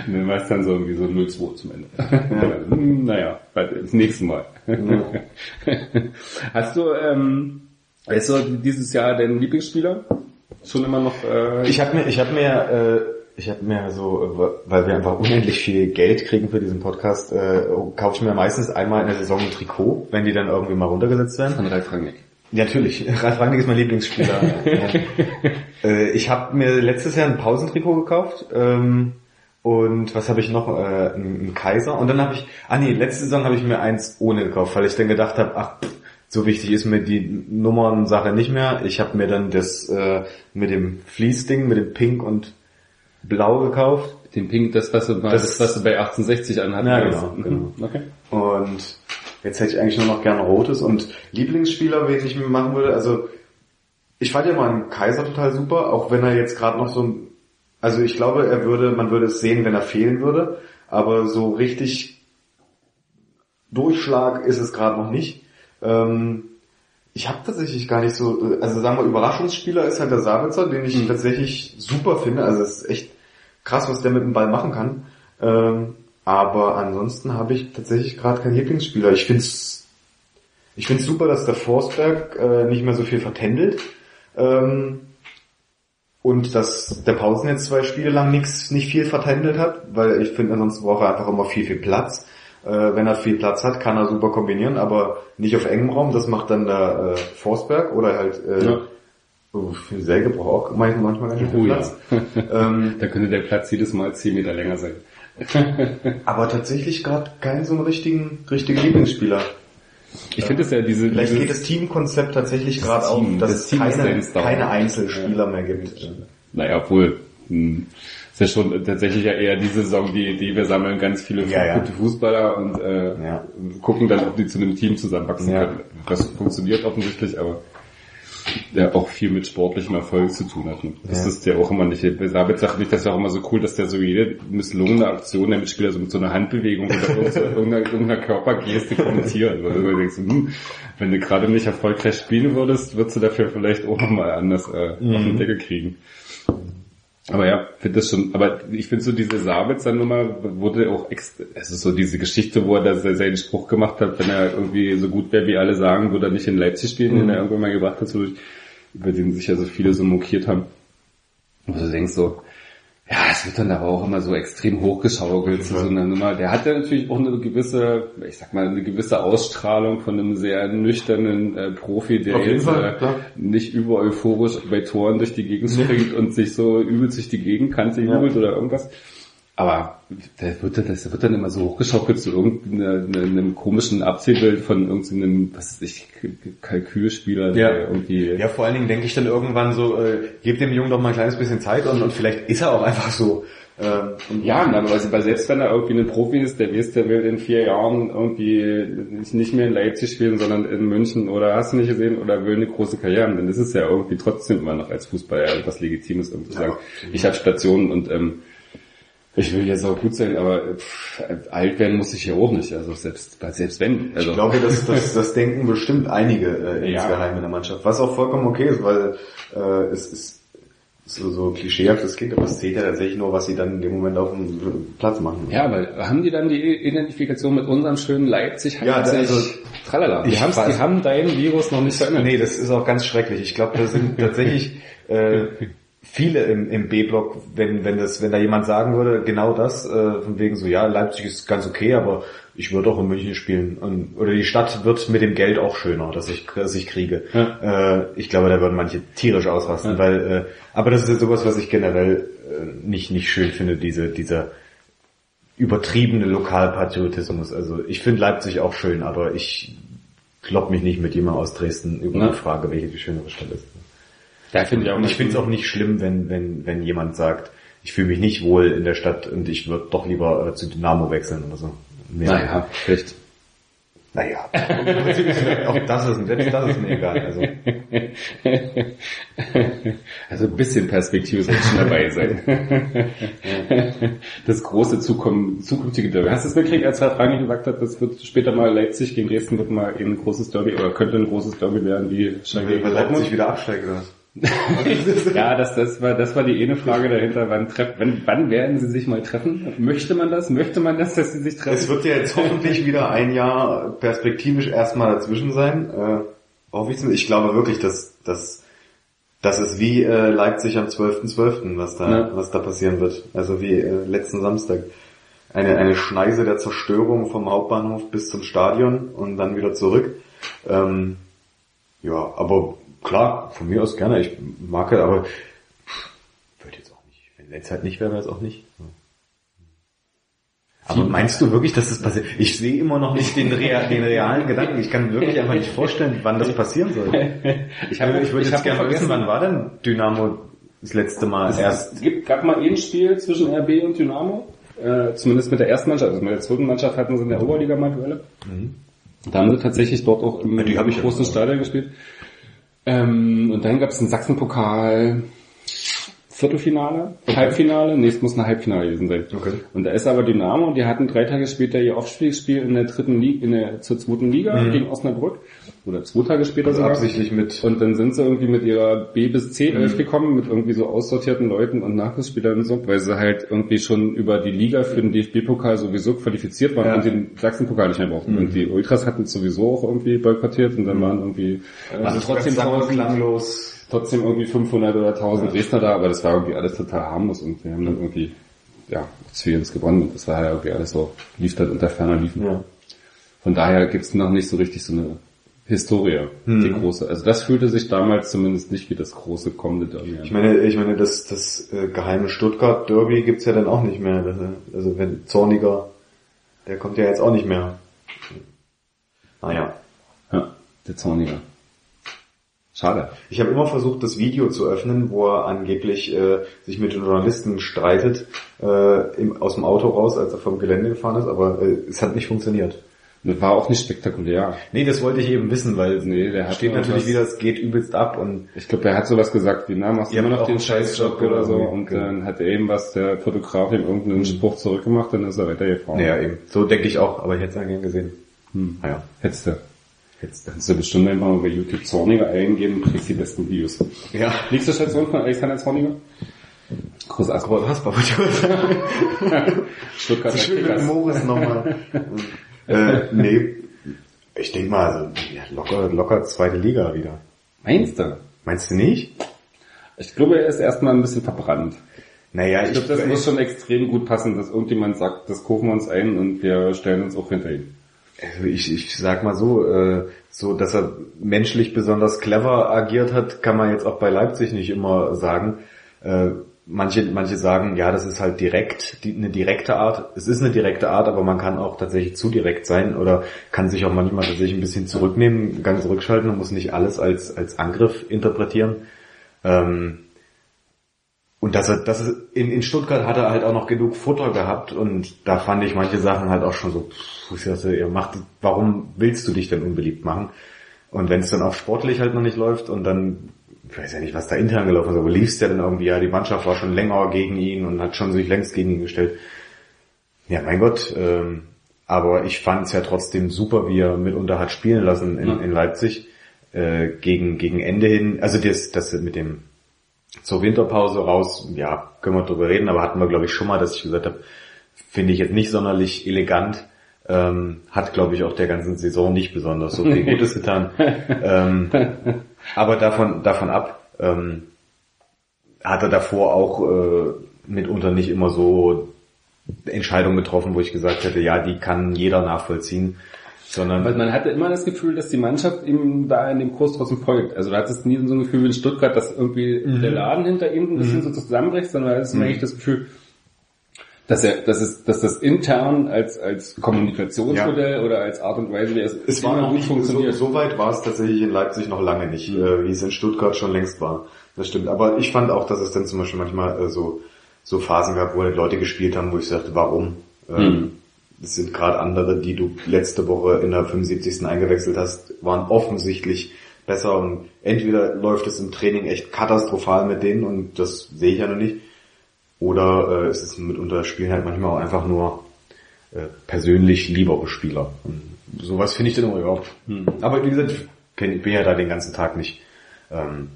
Und [laughs] dann war es dann so irgendwie so 0-2 zum Ende. [laughs] Hm, naja, das nächste Mal. Hast du, ähm, ist so dieses Jahr dein Lieblingsspieler? Schon immer noch, äh, Ich habe mir, ich habe mir, äh, ich habe mir so, weil wir einfach unendlich viel Geld kriegen für diesen Podcast, äh, kaufe ich mir meistens einmal in der Saison ein Trikot, wenn die dann irgendwie mal runtergesetzt werden. von Ralf Rangnick. Ja, natürlich. [laughs] Ralf Rangnick ist mein Lieblingsspieler. [laughs] äh, ich habe mir letztes Jahr ein Pausentrikot gekauft. Ähm, und was habe ich noch? Äh, ein, Kaiser. Und dann habe ich, ah nee, letzte Saison habe ich mir eins ohne gekauft, weil ich dann gedacht habe, ach, so wichtig ist mir die Nummern-Sache nicht mehr. Ich habe mir dann das äh, mit dem Fließding, mit dem Pink und Blau gekauft. Den Pink, das was du, Das- das, was du bei 1860 anhatten. Ja, genau, Mhm. genau. Okay. Und jetzt hätte ich eigentlich nur noch gerne Rotes und Lieblingsspieler, wen ich mir machen würde, also ich fand ja mal einen Kaiser total super, auch wenn er jetzt gerade noch so ein, also ich glaube, er würde, man würde es sehen, wenn er fehlen würde, aber so richtig Durchschlag ist es gerade noch nicht. Ähm, ich habe tatsächlich gar nicht so, also sagen wir Überraschungsspieler ist halt der Sabitzer, den ich tatsächlich super finde, also es ist echt krass, was der mit dem Ball machen kann. Ähm, aber ansonsten habe ich tatsächlich gerade keinen Lieblingsspieler. Ich find's, ich find's super, dass der Forsberg äh, nicht mehr so viel vertändelt. Ähm, und dass der Pausen jetzt zwei Spiele lang nix, nicht viel vertändelt hat, weil ich finde, ansonsten braucht er einfach immer viel, viel Platz. Äh, wenn er viel Platz hat, kann er super kombinieren, aber nicht auf engem Raum. Das macht dann der äh, Forsberg oder halt äh, Ja. für Säge braucht auch manchmal ganz schön viel Oh ja. Platz. [laughs] ähm, Da könnte der Platz jedes Mal 10 Meter länger sein. [laughs] aber tatsächlich gerade keinen so einen richtigen, richtigen Lieblingsspieler. Ich finde es ja diese, Vielleicht dieses- geht das Teamkonzept tatsächlich gerade auf, dass das es keine, keine Einzelspieler mehr gibt. Naja, obwohl, hm, ist ja schon tatsächlich ja eher diese Saison, die, die wir sammeln ganz viele Ja, ja. gute Fußballer und äh, Ja. gucken dann, ob die zu einem Team zusammenwachsen können. Das funktioniert offensichtlich, aber der auch viel mit sportlichem Erfolg zu tun hat. Das ist ja auch immer nicht. David sagt nicht, das ist ja auch immer so cool, dass der so jede misslungene Aktion der Mitspieler so mit so einer Handbewegung oder irgendeiner, irgendeiner Körpergeste kommentiert. Weil du denkst, hm, wenn du gerade nicht erfolgreich spielen würdest, würdest du dafür vielleicht auch nochmal anders äh, auf den Deckel kriegen. Aber ja, finde das schon, aber ich finde so diese Sabitzer Nummer wurde auch ex, es ist so diese Geschichte, wo er da se- seinen Spruch gemacht hat, wenn er irgendwie so gut wäre, wie alle sagen, würde er nicht in Leipzig spielen, den er irgendwann mal gebracht hat, so, über den sich ja so viele so mokiert haben. Und du denkst so, Ja, es wird dann aber auch immer so extrem hochgeschaukelt zu so einer Nummer. Der hat ja natürlich auch eine gewisse, ich sag mal, eine gewisse Ausstrahlung von einem sehr nüchternen äh, Profi, der jetzt Fall, äh, nicht über euphorisch bei Toren durch die Gegend springt und sich so übelst durch die Gegenkante Ja. jubelt oder irgendwas. Aber der wird, dann- das wird dann immer so hochgeschaukelt zu irgendeinem komischen Abziehbild von irgendeinem, was weiß ich, Kalkülspieler, Ja. irgendwie Ja, vor allen Dingen denke ich dann irgendwann so, äh, gebt dem Jungen doch mal ein kleines bisschen Zeit und, und vielleicht ist er auch einfach so. Ähm, und Ja, aber also, weil selbst wenn er irgendwie ein Profi ist, der weiß, der will in vier Jahren irgendwie nicht mehr in Leipzig spielen, sondern in München oder hast du nicht gesehen oder will eine große Karriere haben, dann ist es ja irgendwie trotzdem immer noch als Fußballer etwas Legitimes, irgendwie zu sagen, ich habe Stationen und ähm, ich will jetzt auch gut sein, aber pff, alt werden muss ich ja auch nicht, also selbst selbst wenn. Also Ich glaube, das, das, das denken bestimmt einige äh, Ja. insgeheim in der Mannschaft, was auch vollkommen okay ist, weil äh, es ist so, so klischeehaft das klingt, aber es zählt ja tatsächlich nur, was sie dann in dem Moment auf dem Platz machen. ja, weil haben die dann die Identifikation mit unserem schönen Leipzig? Ja, Leipzig, also, tralala. Die, haben's, die haben dein Virus noch nicht verändert. Nee, das ist auch ganz schrecklich. Ich glaube, da sind [laughs] tatsächlich äh, viele im, im B-Block, wenn, wenn das, wenn da jemand sagen würde, genau das, äh, von wegen so, ja, Leipzig ist ganz okay, aber ich würde auch in München spielen. Und, oder die Stadt wird mit dem Geld auch schöner, das ich, das ich kriege. Äh, ich glaube, da würden manche tierisch ausrasten, weil, äh, aber das ist ja sowas, was ich generell äh, nicht, nicht schön finde, diese, dieser übertriebene Lokalpatriotismus. Also ich finde Leipzig auch schön, aber ich klopp mich nicht mit jemandem aus Dresden über Ja. die Frage, welche die schönere Stadt ist. Da finde ich ich finde es auch nicht schlimm, wenn, wenn, wenn jemand sagt, ich fühle mich nicht wohl in der Stadt und ich würde doch lieber äh, zu Dynamo wechseln oder so. Mehr. Naja, vielleicht. Naja. [laughs] auch das ist, selbst das ist mir egal. Also, [laughs] Also ein bisschen Perspektive soll schon dabei sein. [laughs] Das große zukünftige Derby. Hast du es mitgekriegt, als Herr Frank gesagt hat, das wird später mal Leipzig gegen Dresden wird mal ein großes Derby oder könnte ein großes Derby werden wie Schalke gegen weil Leipzig wieder absteigt oder was? [laughs] Ja, das, das war, das war die eine Frage dahinter. Wann, treff, wann, wann werden sie sich mal treffen? Möchte man das? Möchte man das, dass sie sich treffen? Es wird ja jetzt hoffentlich wieder ein Jahr perspektivisch erstmal dazwischen sein. Äh, hoffe ich, ich glaube wirklich, dass, dass das ist wie äh, Leipzig am 12.12., was da, Ja. was da passieren wird. Also wie äh, letzten Samstag. Eine, eine Schneise der Zerstörung vom Hauptbahnhof bis zum Stadion und dann wieder zurück. Ähm, ja, aber klar, von mir aus gerne. Ich mag es, aber würde jetzt auch nicht. Wenn es halt nicht wäre, wäre es auch nicht. Aber meinst du wirklich, dass das passiert? Ich sehe immer noch nicht den, rea den realen Gedanken. Ich kann wirklich einfach nicht vorstellen, wann das passieren soll. Ich, hab, Ich würde ich jetzt gerne vergessen, wissen, wann war denn Dynamo das letzte Mal erst? Es gibt, gab mal ein Spiel zwischen RB und Dynamo, äh, zumindest mit der ersten Mannschaft, also mit der zweiten Mannschaft hatten sie in der Oberliga mal Duelle. Da haben sie tatsächlich dort auch im Ja, großen. Stadion gespielt. Ähm, und dann gab es einen Sachsenpokal Viertelfinale, Halbfinale, nächstes muss ein Halbfinale gewesen sein. Okay. Und da ist aber Dynamo und die hatten drei Tage später ihr Aufstiegsspiel in der dritten Liga, in der zur zweiten Liga gegen Osnabrück. Oder zwei Tage später Also sogar. absichtlich mit. Und dann sind sie irgendwie mit ihrer B bis C 11 gekommen, mit irgendwie so aussortierten Leuten und Nachwuchsspielern und so, weil sie halt irgendwie schon über die Liga für den DFB-Pokal sowieso qualifiziert waren Ja. und den Sachsen-Pokal nicht mehr brauchten. Und die Ultras hatten es sowieso auch irgendwie boykottiert und dann waren irgendwie, waren trotzdem sang- und 1000, klanglos. trotzdem irgendwie 500 oder 1000 Dresdner da, aber das war irgendwie alles total harmlos und wir haben dann irgendwie, ja, 2-1 gewonnen und das war ja irgendwie alles so, lief dann unter ferner Liefen. Ja. Von daher gibt's noch nicht so richtig so eine Historie, die große. Also das fühlte sich damals zumindest nicht wie das große kommende Derby Ich meine, ich meine, das, das äh, geheime Stuttgart Derby gibt's ja dann auch nicht mehr. Das, also wenn Zorniger, der kommt ja jetzt auch nicht mehr. Naja. Ja, der Zorniger. Schade. Ich habe immer versucht, das Video zu öffnen, wo er angeblich äh, sich mit den Journalisten streitet, äh, im, aus dem Auto raus, als er vom Gelände gefahren ist, aber äh, es hat nicht funktioniert. Das war auch nicht spektakulär. Nee, das wollte ich eben wissen, weil Nee, der hat steht natürlich wieder, es geht übelst ab und Ich glaube, er hat sowas gesagt, wie, na, machst du immer noch den Scheißjob oder so und genau. dann hat er eben was der Fotograf ihm irgendeinen Spruch zurückgemacht, dann ist er weitergefahren. naja, eben. So denke ich auch, aber ich hätte es ja gern gesehen. Hm. Naja. Hättest du. Jetzt. Kannst du bestimmt einfach mal bei YouTube Zorniger eingeben, kriegst die besten Videos. Ja. Nächste Station von Alexander Zorniger? Großartig. Aber was, wollte [laughs] ich mal sagen? Stuttgarter Schön mit. Moritz nochmal. [laughs] äh, nee, ich denke mal, also, ja, locker, locker zweite Liga wieder. Meinst du? Meinst du nicht? Ich glaube, er ist erstmal ein bisschen verbrannt. Naja, Ich glaube, das muss schon extrem gut passen, dass irgendjemand sagt, das kaufen wir uns ein und wir stellen uns auch hinter ihn. Also ich, ich sag mal so, äh, so, dass er menschlich besonders clever agiert hat, kann man jetzt auch bei Leipzig nicht immer sagen. Äh, manche, manche sagen, ja, das ist halt direkt, die, eine direkte Art. Es ist eine direkte Art, aber man kann auch tatsächlich zu direkt sein oder kann sich auch manchmal tatsächlich ein bisschen zurücknehmen, ganz zurückschalten und muss nicht alles als, als Angriff interpretieren. Ähm, und dass er, dass er in, in Stuttgart hat er halt auch noch genug Futter gehabt und da fand ich manche Sachen halt auch schon so, pff, dachte, ihr macht, warum willst du dich denn unbeliebt machen? Und wenn es dann auch sportlich halt noch nicht läuft und dann, ich weiß ja nicht, was da intern gelaufen ist, aber lief's ja dann irgendwie, ja, die Mannschaft war schon länger gegen ihn und hat schon sich längst gegen ihn gestellt. Ja, mein Gott, ähm, aber ich fand es ja trotzdem super, wie er mitunter hat spielen lassen in, Ja. in Leipzig äh, gegen, gegen Ende hin. Also das, das mit dem zur Winterpause raus, ja, können wir drüber reden, aber hatten wir glaube ich schon mal, dass ich gesagt habe, finde ich jetzt nicht sonderlich elegant, ähm, hat glaube ich auch der ganzen Saison nicht besonders so viel [laughs] Gutes getan. ähm, [laughs] aber davon, davon ab, ähm, hat er davor auch äh, mitunter nicht immer so Entscheidungen getroffen, wo ich gesagt hätte, ja, die kann jeder nachvollziehen, sondern Weil man hatte immer das Gefühl, dass die Mannschaft ihm da in dem Kurs trotzdem folgt. Also du hattest nie so ein Gefühl wie in Stuttgart, dass irgendwie der Laden hinter ihm ein bisschen so zusammenbricht, sondern es ist immer eigentlich das Gefühl, dass er, dass es, dass das intern als, als Kommunikationsmodell oder als Art und Weise, wie es, Es war noch gut nicht, so, funktioniert. so weit war es tatsächlich in Leipzig noch lange nicht, Mhm. äh, wie es in Stuttgart schon längst war. Das stimmt. Aber ich fand auch, dass es dann zum Beispiel manchmal äh, so, so Phasen gab, wo halt Leute gespielt haben, wo ich sagte, warum? Ähm, Mhm. Es sind gerade andere, die du letzte Woche in der 75. eingewechselt hast, waren offensichtlich besser und entweder läuft es im Training echt katastrophal mit denen und das sehe ich ja noch nicht, oder äh, es ist mitunter spielen halt manchmal auch einfach nur äh, persönlich liebere Spieler. Und sowas finde ich dann immer überhaupt. Aber wie gesagt, ich bin ja da den ganzen Tag nicht. Ähm,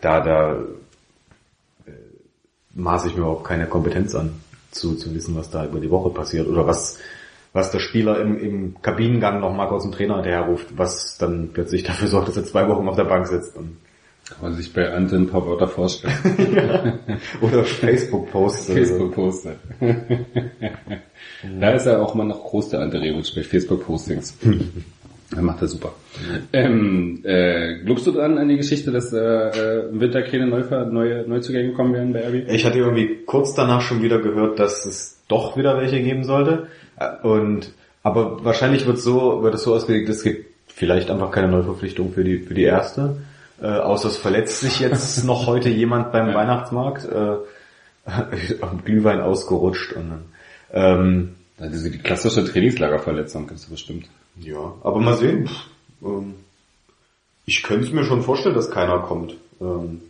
da da äh, maße ich mir überhaupt keine Kompetenz an, zu, zu wissen, was da über die Woche passiert oder was was der Spieler im, im Kabinengang noch mal aus dem Trainer hinterherruft, was dann plötzlich dafür sorgt, dass er zwei Wochen auf der Bank sitzt. Und, Kann man sich bei Ante ein paar Wörter vorstellen. [laughs] oder Facebook-Posts. oder so. Facebook-Poster. da ist er auch mal noch groß, der Ante Rebic, bei Facebook-Postings. [laughs] Er macht das super. Ähm, äh, glaubst du dran an die Geschichte, dass äh, äh, im Winter keine Neuver neue Neuzugänge kommen werden bei RB? Ich hatte irgendwie kurz danach schon wieder gehört, dass es doch wieder welche geben sollte. Äh, Und aber wahrscheinlich wird so wird es so ausgelegt, es gibt vielleicht einfach keine Neuverpflichtung für die für die erste. Äh, außer es verletzt sich jetzt [laughs] noch heute jemand beim Weihnachtsmarkt. Äh, [laughs] am Glühwein ausgerutscht und dann, ähm, Also die klassische Trainingslagerverletzung gibt's bestimmt. ja, aber mal sehen. Ähm, ich könnte es mir schon vorstellen, dass keiner kommt. Ähm,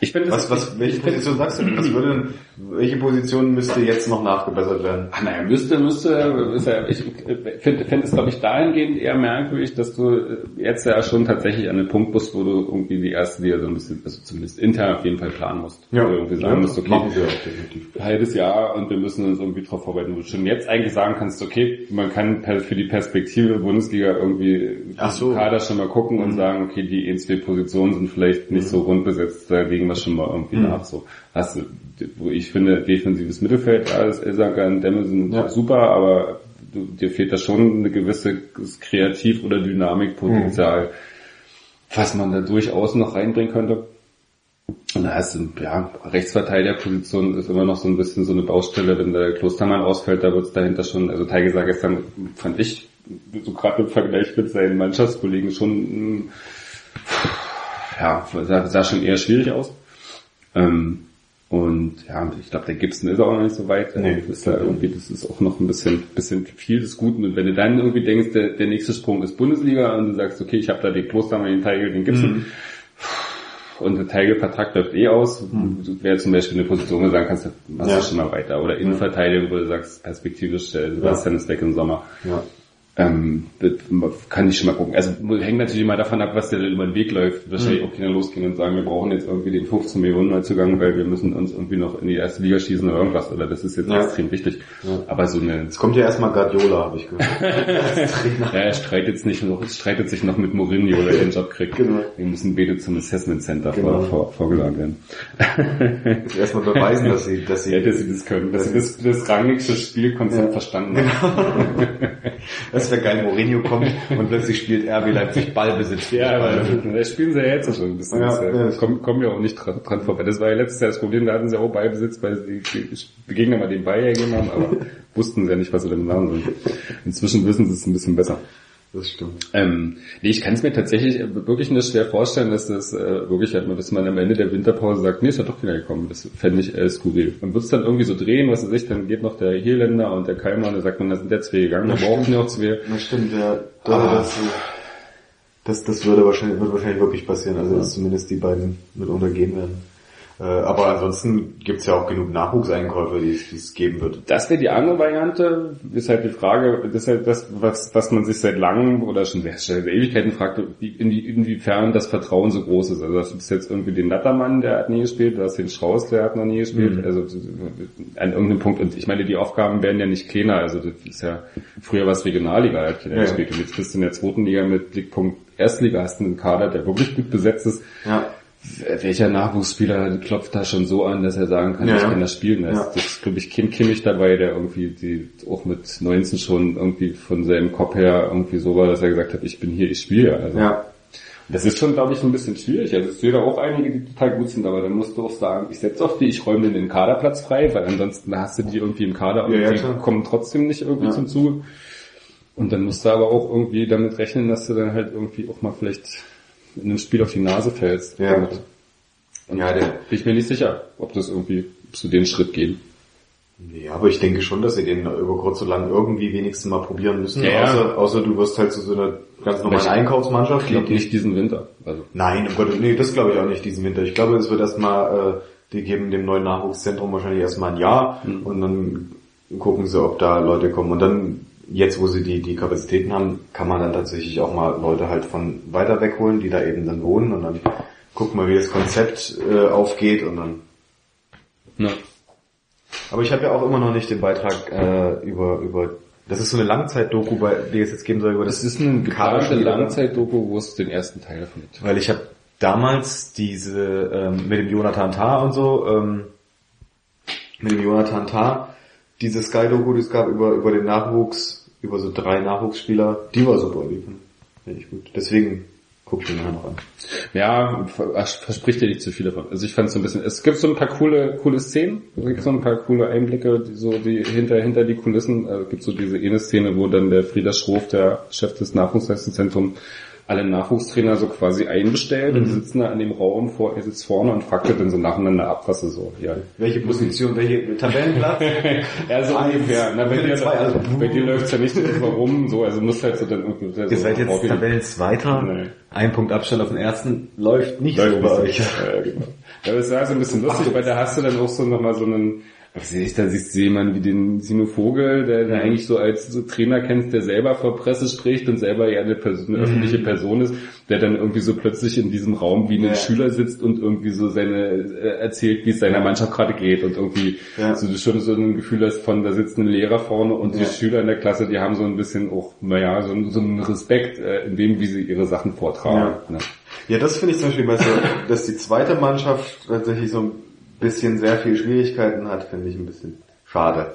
Ich finde was, was, welche Position sagst du denn? Was würde denn, welche Position müsste jetzt noch nachgebessert werden? Ach naja, müsste, müsste, ja, ich finde find es, glaube ich, dahingehend eher merkwürdig, dass du äh, jetzt ja schon tatsächlich an einem Punkt bist, wo du irgendwie die erste Liga so ein bisschen, also zumindest intern auf jeden Fall planen musst. Wo du irgendwie sagen musst, okay, machen sie auch definitiv. halbes Jahr und wir müssen uns irgendwie drauf vorbereiten, wo du schon jetzt eigentlich sagen kannst, okay, man kann für die Perspektive Bundesliga irgendwie Ach so. Mhm. Kader schon mal gucken und sagen, okay, die ein, zwei Positionen sind vielleicht nicht so rund besetzt, da wir schon mal irgendwie Mhm. nach. So. Hast du, wo ich finde, defensives Mittelfeld, alles Elsaker und Demme sind Ja. super, aber du, dir fehlt da schon eine gewisse Kreativ- oder Dynamikpotenzial, Mhm. was man da durchaus noch reinbringen könnte. Und da ist, ja, Rechtsverteidigerposition ist immer noch so ein bisschen so eine Baustelle, wenn der Klostermann ausfällt, da wird es dahinter schon, also Teige sah gestern, fand ich, so gerade im Vergleich mit seinen Mannschaftskollegen schon, mm, ja, sah, sah schon eher schwierig aus. Ähm, und ja, ich glaube, der Gibson ist auch noch nicht so weit. Nee. Das ist ja irgendwie, das ist auch noch ein bisschen, bisschen viel des Guten. Und wenn du dann irgendwie denkst, der, der nächste Sprung ist Bundesliga und du sagst, okay, ich habe da den Klostermann, den Teigel, den Gibson, und der Teilvertrag läuft eh aus, wäre zum Beispiel eine Position, wo du sagen kannst, da machst Ja. du schon mal weiter. Oder Innenverteidigung, wo du sagst, perspektivisch, äh, Sebastian ist weg im Sommer. Ja. Ähm, kann ich schon mal gucken. Also hängt natürlich immer davon ab, was der über den Weg läuft. Wahrscheinlich auch Kinder losgehen und sagen, wir brauchen jetzt irgendwie den 15 Millionen Neuzugang, weil wir müssen uns irgendwie noch in die erste Liga schießen oder irgendwas. Oder das ist jetzt Ja. extrem wichtig. Ja. Aber so eine Jetzt kommt ja erstmal Guardiola, habe ich gehört. [laughs] Ja, er streitet, nicht noch, streitet sich noch mit Mourinho, der den Job kriegt. Genau. Die müssen beide zum Assessment Center Genau. vor, vor, vorgeladen werden. Erstmal beweisen, dass sie, dass sie, Ja, dass sie das können, dass sie das, das rangigste Spielkonzept Ja. verstanden haben. Das wäre geil, Mourinho kommt [laughs] und plötzlich spielt RB Leipzig Ballbesitz. Ja, aber da spielen sie ja jetzt schon ein bisschen. Ja, Das, äh, ja. kommen, kommen ja auch nicht dran, dran vorbei. Das war ja letztes Jahr das Problem, da hatten sie auch Ballbesitz, weil sie die die Gegner mal den Ball hergegeben haben, aber [laughs] wussten sie ja nicht, was sie damit machen sollen. Inzwischen wissen sie es ein bisschen besser. Das stimmt. Ähm, nee, ich kann es mir tatsächlich äh, wirklich nur schwer vorstellen, dass das äh, wirklich halt, dass man am Ende der Winterpause sagt, nee, ist ja doch keiner gekommen. Das fände ich äh, skurril. Man wird es dann irgendwie so drehen, was weiß ich, dann geht noch der Hierländer und der Keimer und dann sagt man, da sind ja zwei gegangen, wir brauchen ja auch zwei. Das stimmt, ja. Da, Ah. das, das, das würde wahrscheinlich, wird wahrscheinlich wirklich passieren, also dass zumindest die beiden mit untergehen werden. Äh, aber ansonsten gibt's ja auch genug Nachwuchseinkäufe, die es- geben wird. Das wäre die andere Variante, ist halt die Frage, das ist halt das, was, was man sich seit langem oder schon seit Ewigkeiten fragt, in die, inwiefern das Vertrauen so groß ist. Also das ist jetzt irgendwie den Nattermann, der hat nie gespielt, du hast den Strauß, der hat noch nie gespielt, also an irgendeinem Punkt, und ich meine, die Aufgaben werden ja nicht kleiner, also das ist ja, früher war es Regionalliga, hat keiner Ja. gespielt, und jetzt bist du in der zweiten Liga mit Blickpunkt Erstliga, hast du einen Kader, der wirklich gut besetzt ist, Ja. Welcher Nachwuchsspieler klopft da schon so an, dass er sagen kann, Ja, ich ja. kann das spielen. Da Ja. das ist glaube ich, Kim Kimmich dabei, der irgendwie die auch mit 19 schon irgendwie von seinem Kopf her irgendwie so war, dass er gesagt hat, ich bin hier, ich spiele. Also Ja. das ist schon, glaube ich, ein bisschen schwierig. Also es sehe da auch einige, die total gut sind, aber dann musst du auch sagen, ich setze auf die, ich räume den Kaderplatz frei, weil ansonsten hast du die irgendwie im Kader und Ja, ja, die klar. kommen trotzdem nicht irgendwie Ja. zum Zuge. Und dann musst du aber auch irgendwie damit rechnen, dass du dann halt irgendwie auch mal vielleicht in einem Spiel auf die Nase fällst. Ja. Damit. Und Ja, der- bin ich mir nicht sicher, ob das irgendwie, ob den Schritt gehen. Nee, aber ich denke schon, dass sie den über kurz oder lang irgendwie wenigstens mal probieren müssen. Ja. Außer, außer du wirst halt zu so einer ganz normalen Ich- Einkaufsmannschaft. Ich glaube nicht diesen Winter. Also Nein, um Gottes nee, das glaube ich auch nicht diesen Winter. Ich glaube, es wird erstmal, äh, die geben dem neuen Nachwuchszentrum wahrscheinlich erstmal ein Jahr Mhm. und dann gucken sie, ob da Leute kommen. Und dann, jetzt wo sie die, die Kapazitäten haben, kann man dann tatsächlich auch mal Leute halt von weiter wegholen, die da eben dann wohnen und dann gucken wir, wie das Konzept äh, aufgeht und dann. ne. Aber ich habe ja auch immer noch nicht den Beitrag äh, über, über das ist so eine Langzeit-Doku, bei- die es jetzt geben soll über das Das ist eine geplante? Langzeit-Doku, wo es den ersten Teil davon gibt. Weil ich habe damals diese ähm, mit dem Jonathan Tah und so, ähm, mit dem Jonathan Tah, diese Sky-Doku, die es gab über, über den Nachwuchs, über so drei Nachwuchsspieler, die war super, die fand find ich gut. Deswegen guck ich mir noch an. Ja, vers- verspricht dir nicht zu viel davon. Also ich fand es so ein bisschen, es gibt so ein paar coole, coole Szenen, es gibt so ein paar coole Einblicke, die so die hinter, hinter die Kulissen, äh, gibt so diese eine Szene, wo dann der Frieder Schroff, der Chef des Nachwuchsleistungszentrums, alle Nachwuchstrainer so quasi einbestellt und die sitzen da in dem Raum vor, er sitzt vorne und fragt dann so nacheinander ab, was er so, ja. Welche Position, welche Tabellenplatz? [laughs] Ja, so Eins. ungefähr. Na, bei dir, [laughs] Zwei, also- bei dir läuft's ja nicht so warum, so, also musst halt so dann irgendwie so Ihr seid jetzt. Tabellenzweiter, Nee. ein Punkt Abstand auf den ersten, läuft nicht Läuft so bei euch. Ja, genau. Ja, das war so ein bisschen lustig, weil da hast du dann auch so nochmal so einen, was sehe ich, da siehst du jemanden wie den Sino Vogel, der, der eigentlich so als so Trainer kennst, der selber vor Presse spricht und selber ja eine, Person, eine öffentliche Person ist, der dann irgendwie so plötzlich in diesem Raum wie ein Ja. Schüler sitzt und irgendwie so seine, äh, erzählt, wie es seiner Mannschaft gerade geht und irgendwie Ja. so du schon so ein Gefühl hast von, da sitzt ein Lehrer vorne und die Ja. Schüler in der Klasse, die haben so ein bisschen auch, naja, so, so einen Respekt äh, in dem, wie sie ihre Sachen vortragen. Ja. Ne? Ja, das finde ich zum Beispiel bei so, dass die zweite Mannschaft tatsächlich so ein bisschen sehr viel Schwierigkeiten hat, finde ich ein bisschen schade.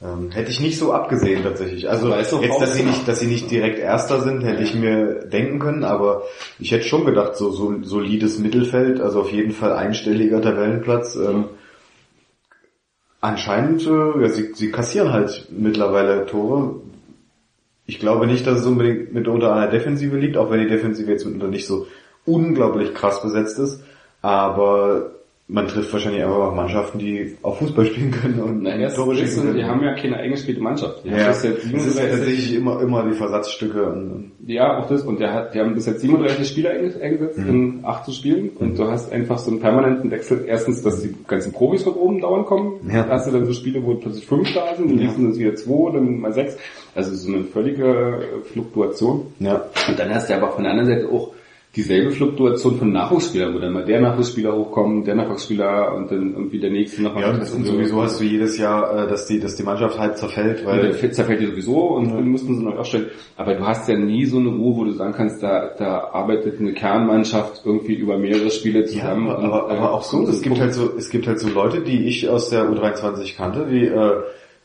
Ähm, hätte ich nicht so abgesehen tatsächlich. Also ist doch jetzt, dass sie nicht, dass sie nicht direkt Erster sind, hätte ich mir denken können, aber ich hätte schon gedacht, so, so solides Mittelfeld, also auf jeden Fall einstelliger Tabellenplatz. Ähm, anscheinend, äh, ja, sie, sie kassieren halt mittlerweile Tore. Ich glaube nicht, dass es unbedingt mitunter an der Defensive liegt, auch wenn die Defensive jetzt mitunter nicht so unglaublich krass besetzt ist. Aber man trifft wahrscheinlich einfach auch Mannschaften, die auch Fußball spielen können und Na, erst Tore das schießen können. die haben ja keine eingespielte Mannschaft. Die ja, das jetzt ist ja 37 tatsächlich immer, immer die Versatzstücke und, Ja, auch das. Und der hat, die haben bis jetzt 37 Spieler einge- eingesetzt Mhm. in 18 Spielen. Und du hast einfach so einen permanenten Wechsel. Erstens, dass die ganzen Profis von oben dauernd kommen. Ja. Da hast du dann so Spiele, wo plötzlich fünf da sind, und Ja. nächsten sind es wieder zwei, dann mal sechs. Also so eine völlige Fluktuation. ja. Und dann hast du aber von der anderen Seite auch dieselbe Fluktuation von Nachwuchsspielern, wo dann mal der Nachwuchsspieler hochkommt, der Nachwuchsspieler und dann irgendwie der nächste noch Ja, und, und sowieso hast du jedes Jahr, äh, dass die, dass die Mannschaft halt zerfällt, weil Fit zerfällt dir sowieso und dann müssten sie neu aufstellen. Aber du hast ja nie so eine Ruhe, wo du sagen kannst, da, da arbeitet eine Kernmannschaft irgendwie über mehrere Spiele Ja, zusammen. aber, und, äh, aber auch so, es gibt halt so, es gibt halt so Leute, die ich aus der U23 kannte, die, äh,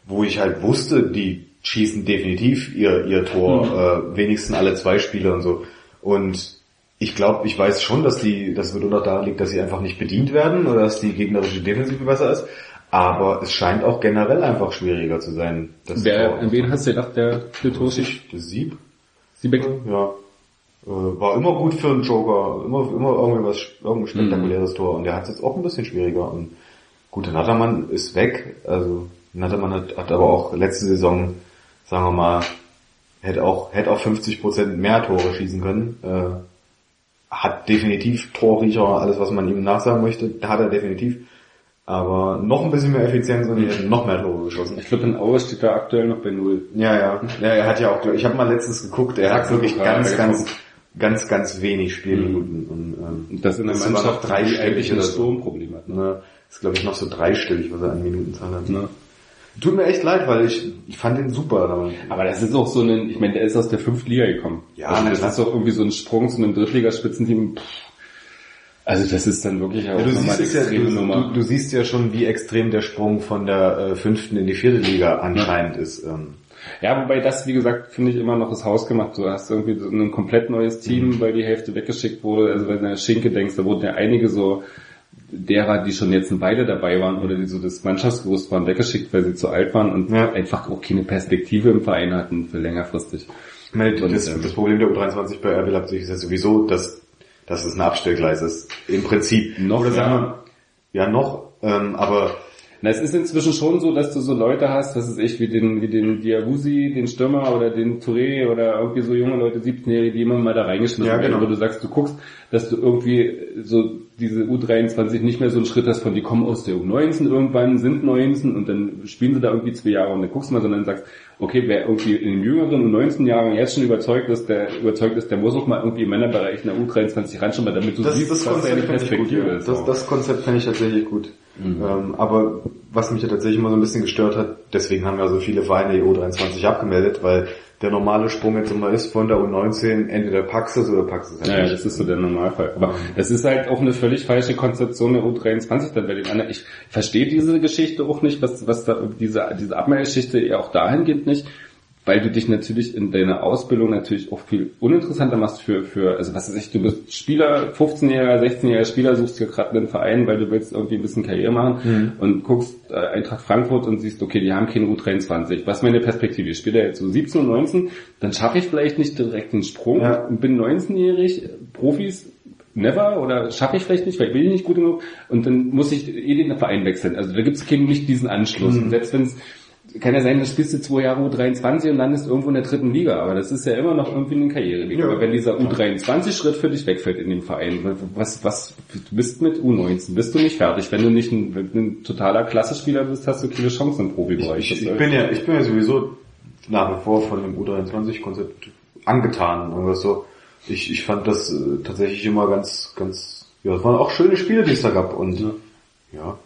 wo ich halt wusste, die schießen definitiv ihr, ihr Tor, äh, wenigstens alle zwei Spiele und so. Und ich glaube, ich weiß schon, dass die, das mitunter daran liegt, dass sie einfach nicht bedient werden oder dass die gegnerische Defensive besser ist. Aber es scheint auch generell einfach schwieriger zu sein. Wer, an wen hast du gedacht, der für Tor schießt? Das Sieb? Siebeck? Ja. Äh, war immer gut für einen Joker, immer, immer irgendwie was, irgendein spektakuläres Tor. Und der hat es jetzt auch ein bisschen schwieriger. Und gut, der Nattermann ist weg. Also Nattermann hat, hat aber auch letzte Saison, sagen wir mal, hätte auch, hätte auch 50% mehr Tore schießen können. Äh, hat definitiv Torriecher, alles was man ihm nachsagen möchte, hat er definitiv. Aber noch ein bisschen mehr Effizienz und er hat noch mehr Tore geschossen. Ich glaube, in Aue steht da aktuell noch bei Null. Ja, ja. Ja, er hat ja auch, ich habe mal letztens geguckt, er hat wirklich ganz, ganz, ganz, ganz wenig Spielminuten. Und, ähm, Und das in sogar Mannschaft, noch dreistellig die eigentlich ein. Sturmproblem hat. Ne? Ne, ist glaube ich noch so dreistellig, was er an Minutenzahl hat. Ne? Tut mir echt leid, weil ich, ich fand ihn super. Aber Aber das ist auch so ein, ich meine, der ist aus der fünften Liga gekommen. Ja, also das klar. ist doch irgendwie so ein Sprung zu einem Drittligaspitzenteam. Also das ist dann wirklich auch Ja, du, siehst eine es ja, extreme du, Nummer. du, du siehst ja schon, wie extrem der Sprung von der äh, fünften in die vierte Liga anscheinend ist. Ähm, Ja, wobei das, wie gesagt, finde ich immer noch das Haus gemacht. Du hast irgendwie so ein komplett neues Team, Mhm. weil die Hälfte weggeschickt wurde. Also wenn du an Schinke denkst, da wurden ja einige so derer, die schon jetzt eine Weile dabei waren oder die so das Mannschaftsgerüst waren, weggeschickt, weil sie zu alt waren und Ja. einfach auch keine Perspektive im Verein hatten für längerfristig. meine, Und, das, ähm, das Problem der U23 bei RB Leipzig ist ja sowieso, dass, dass es ein Abstellgleis ist. Im Prinzip. Noch, Oder sagen ja. wir, ja noch, ähm, aber Na, es ist inzwischen schon so, dass du so Leute hast, was ist ich, wie den, wie den Diawusi, den Stürmer oder den Touré oder irgendwie so junge Leute, 17-Jährige, die immer mal da reingeschmissen Ja, werden, genau. wo du sagst, du guckst, dass du irgendwie so diese U23 nicht mehr so einen Schritt hast von, die kommen aus der U19 irgendwann, sind 19 und dann spielen sie da irgendwie zwei Jahre und dann guckst du mal, sondern sagst, okay, wer irgendwie in den jüngeren U19-Jahren jetzt schon überzeugt ist, der überzeugt ist, der muss auch mal irgendwie im Männerbereich in der U23 reinschauen, damit du das, siehst, das was gut. Perspektive ist. Das, das Konzept finde ich tatsächlich gut. Ähm, aber was mich ja tatsächlich immer so ein bisschen gestört hat, deswegen haben ja so viele Vereine die U23 abgemeldet, weil der normale Sprung jetzt immer ist von der U19 entweder Paxis oder Paxis halt Ja, ja, nicht. das ist so der Normalfall. Aber es ist halt auch eine völlig falsche Konzeption der U23 dann bei den anderen. Ich verstehe diese Geschichte auch nicht, was, was da, diese, diese Abmeldgeschichte ja auch dahingehend nicht, weil du dich natürlich in deiner Ausbildung natürlich auch viel uninteressanter machst für, für, also was weiß ich, du bist Spieler, 15-jähriger, 16-jähriger Spieler, suchst dir gerade einen Verein, weil du willst irgendwie ein bisschen Karriere machen und guckst äh, Eintracht Frankfurt und siehst, okay, die haben keine U23. Was ist meine Perspektive? Ich spiele jetzt so 17 und 19, dann schaffe ich vielleicht nicht direkt den Sprung Ja. und bin 19-jährig, Profis, never oder schaffe ich vielleicht nicht, weil ich bin nicht gut genug und dann muss ich eh den Verein wechseln. Also da gibt es nicht diesen Anschluss. Und selbst wenn es kann ja sein, du spielst du zwei Jahre U23 und landest irgendwo in der dritten Liga, aber das ist ja immer noch irgendwie ein Karriereweg. Ja. Aber wenn dieser U23-Schritt für dich wegfällt in dem Verein, was, was, du bist mit U19, bist du nicht fertig. Wenn du nicht ein, ein totaler Klassespieler bist, hast du keine Chance im Profibereich. Ich, Das, ich bin ja, ich bin ja sowieso nach wie vor von dem U23-Konzept angetan. Und so. Ich, ich fand das äh, tatsächlich immer ganz, ganz, ja, es waren auch schöne Spiele, die es da gab. Und ja.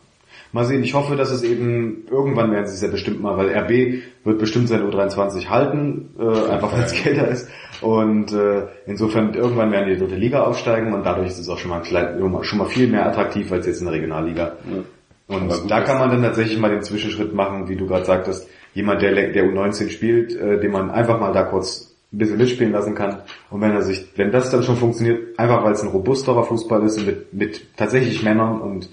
Mal sehen, ich hoffe, dass es eben, irgendwann werden sie es ja bestimmt mal, weil RB wird bestimmt seine U23 halten, äh, einfach weil es Gelder ist. Und äh, insofern, irgendwann werden die dritte Liga aufsteigen und dadurch ist es auch schon mal, klein, schon mal viel mehr attraktiv als jetzt in der Regionalliga. Und Aber gut, da kann man dann tatsächlich mal den Zwischenschritt machen, wie du gerade sagtest, jemand, der, der U19 spielt, äh, den man einfach mal da kurz ein bisschen mitspielen lassen kann. Und wenn er sich, wenn das dann schon funktioniert, einfach weil es ein robusterer Fußball ist und mit, mit tatsächlich Männern und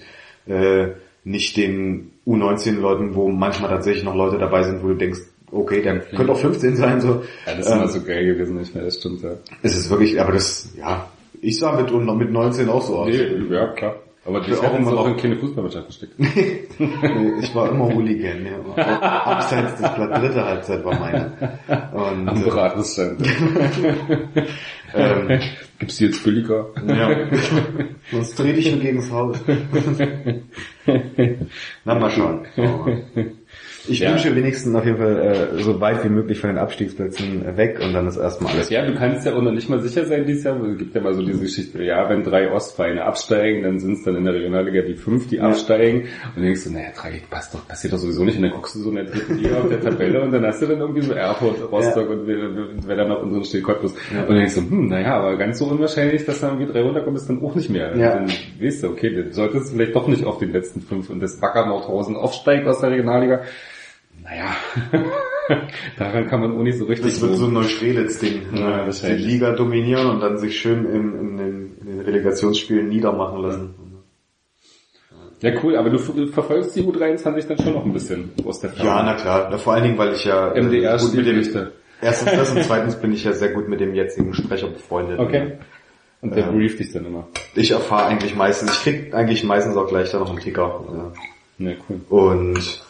äh, nicht den U19-Leuten, wo manchmal tatsächlich noch Leute dabei sind, wo du denkst, okay, der könnte auch 15 sein, so. ja, das ist Ähm, immer so geil gewesen, ich meine, das stimmt ja. Es ist wirklich, aber das, ja, ich sah mit, mit 19 auch so aus. Nee, ja, klar. Aber dich auch immer auch noch- in keine Fußballmannschaft gesteckt. [laughs] Nee, ich war immer Hooligan, ja. [laughs] Abseits des Blatt dritte Halbzeit war meine. [laughs] Und, Am Beratungsstand. ähm, Gibt's die jetzt billiger? ja. [laughs] Sonst dreh dich nur gegens Haus. [laughs] Na, mal schauen. [laughs] Ich Ja. wünsche wenigstens auf jeden Fall äh, so weit wie möglich von den Abstiegsplätzen äh, weg und dann ist erstmal alles. Ja, du kannst ja auch noch nicht mal sicher sein dieses Jahr. Es gibt ja mal so diese Geschichte, ja, wenn drei Ostvereine absteigen, dann sind es dann in der Regionalliga die fünf, die absteigen. Und dann denkst du, naja, drei passt doch, passiert doch sowieso nicht. Und dann guckst du so in der dritten Liga auf der Tabelle und dann hast du dann irgendwie so Erfurt, Rostock und wer, dann noch unseren steht, Cottbus. Und dann denkst du, hm, naja, aber ganz so unwahrscheinlich, dass dann irgendwie drei runterkommen, ist dann auch nicht mehr. Ja. Dann weißt du, okay, du solltest vielleicht doch nicht auf den letzten fünf und das Wacker Nordhausen aufsteigt aus der Regionalliga. Naja, [laughs] daran kann man auch nicht so richtig Das wird so ein Neustrelitz-Ding. Ja, äh, die. Liga dominieren und dann sich schön in, in, den, in den Relegationsspielen niedermachen lassen. Ja, cool, aber du verfolgst die U23 dann schon noch ein bisschen aus der Ferne. Ja, na klar. Vor allen Dingen, weil ich ja äh, MDR gut mit dem, erstens das und zweitens bin ich ja sehr gut mit dem jetzigen Sprecher befreundet. Okay. Und der Ja. brieft dich dann immer. Ich erfahre eigentlich meistens, ich krieg eigentlich meistens auch gleich da noch einen Ticker. Ja, cool. Ja. Und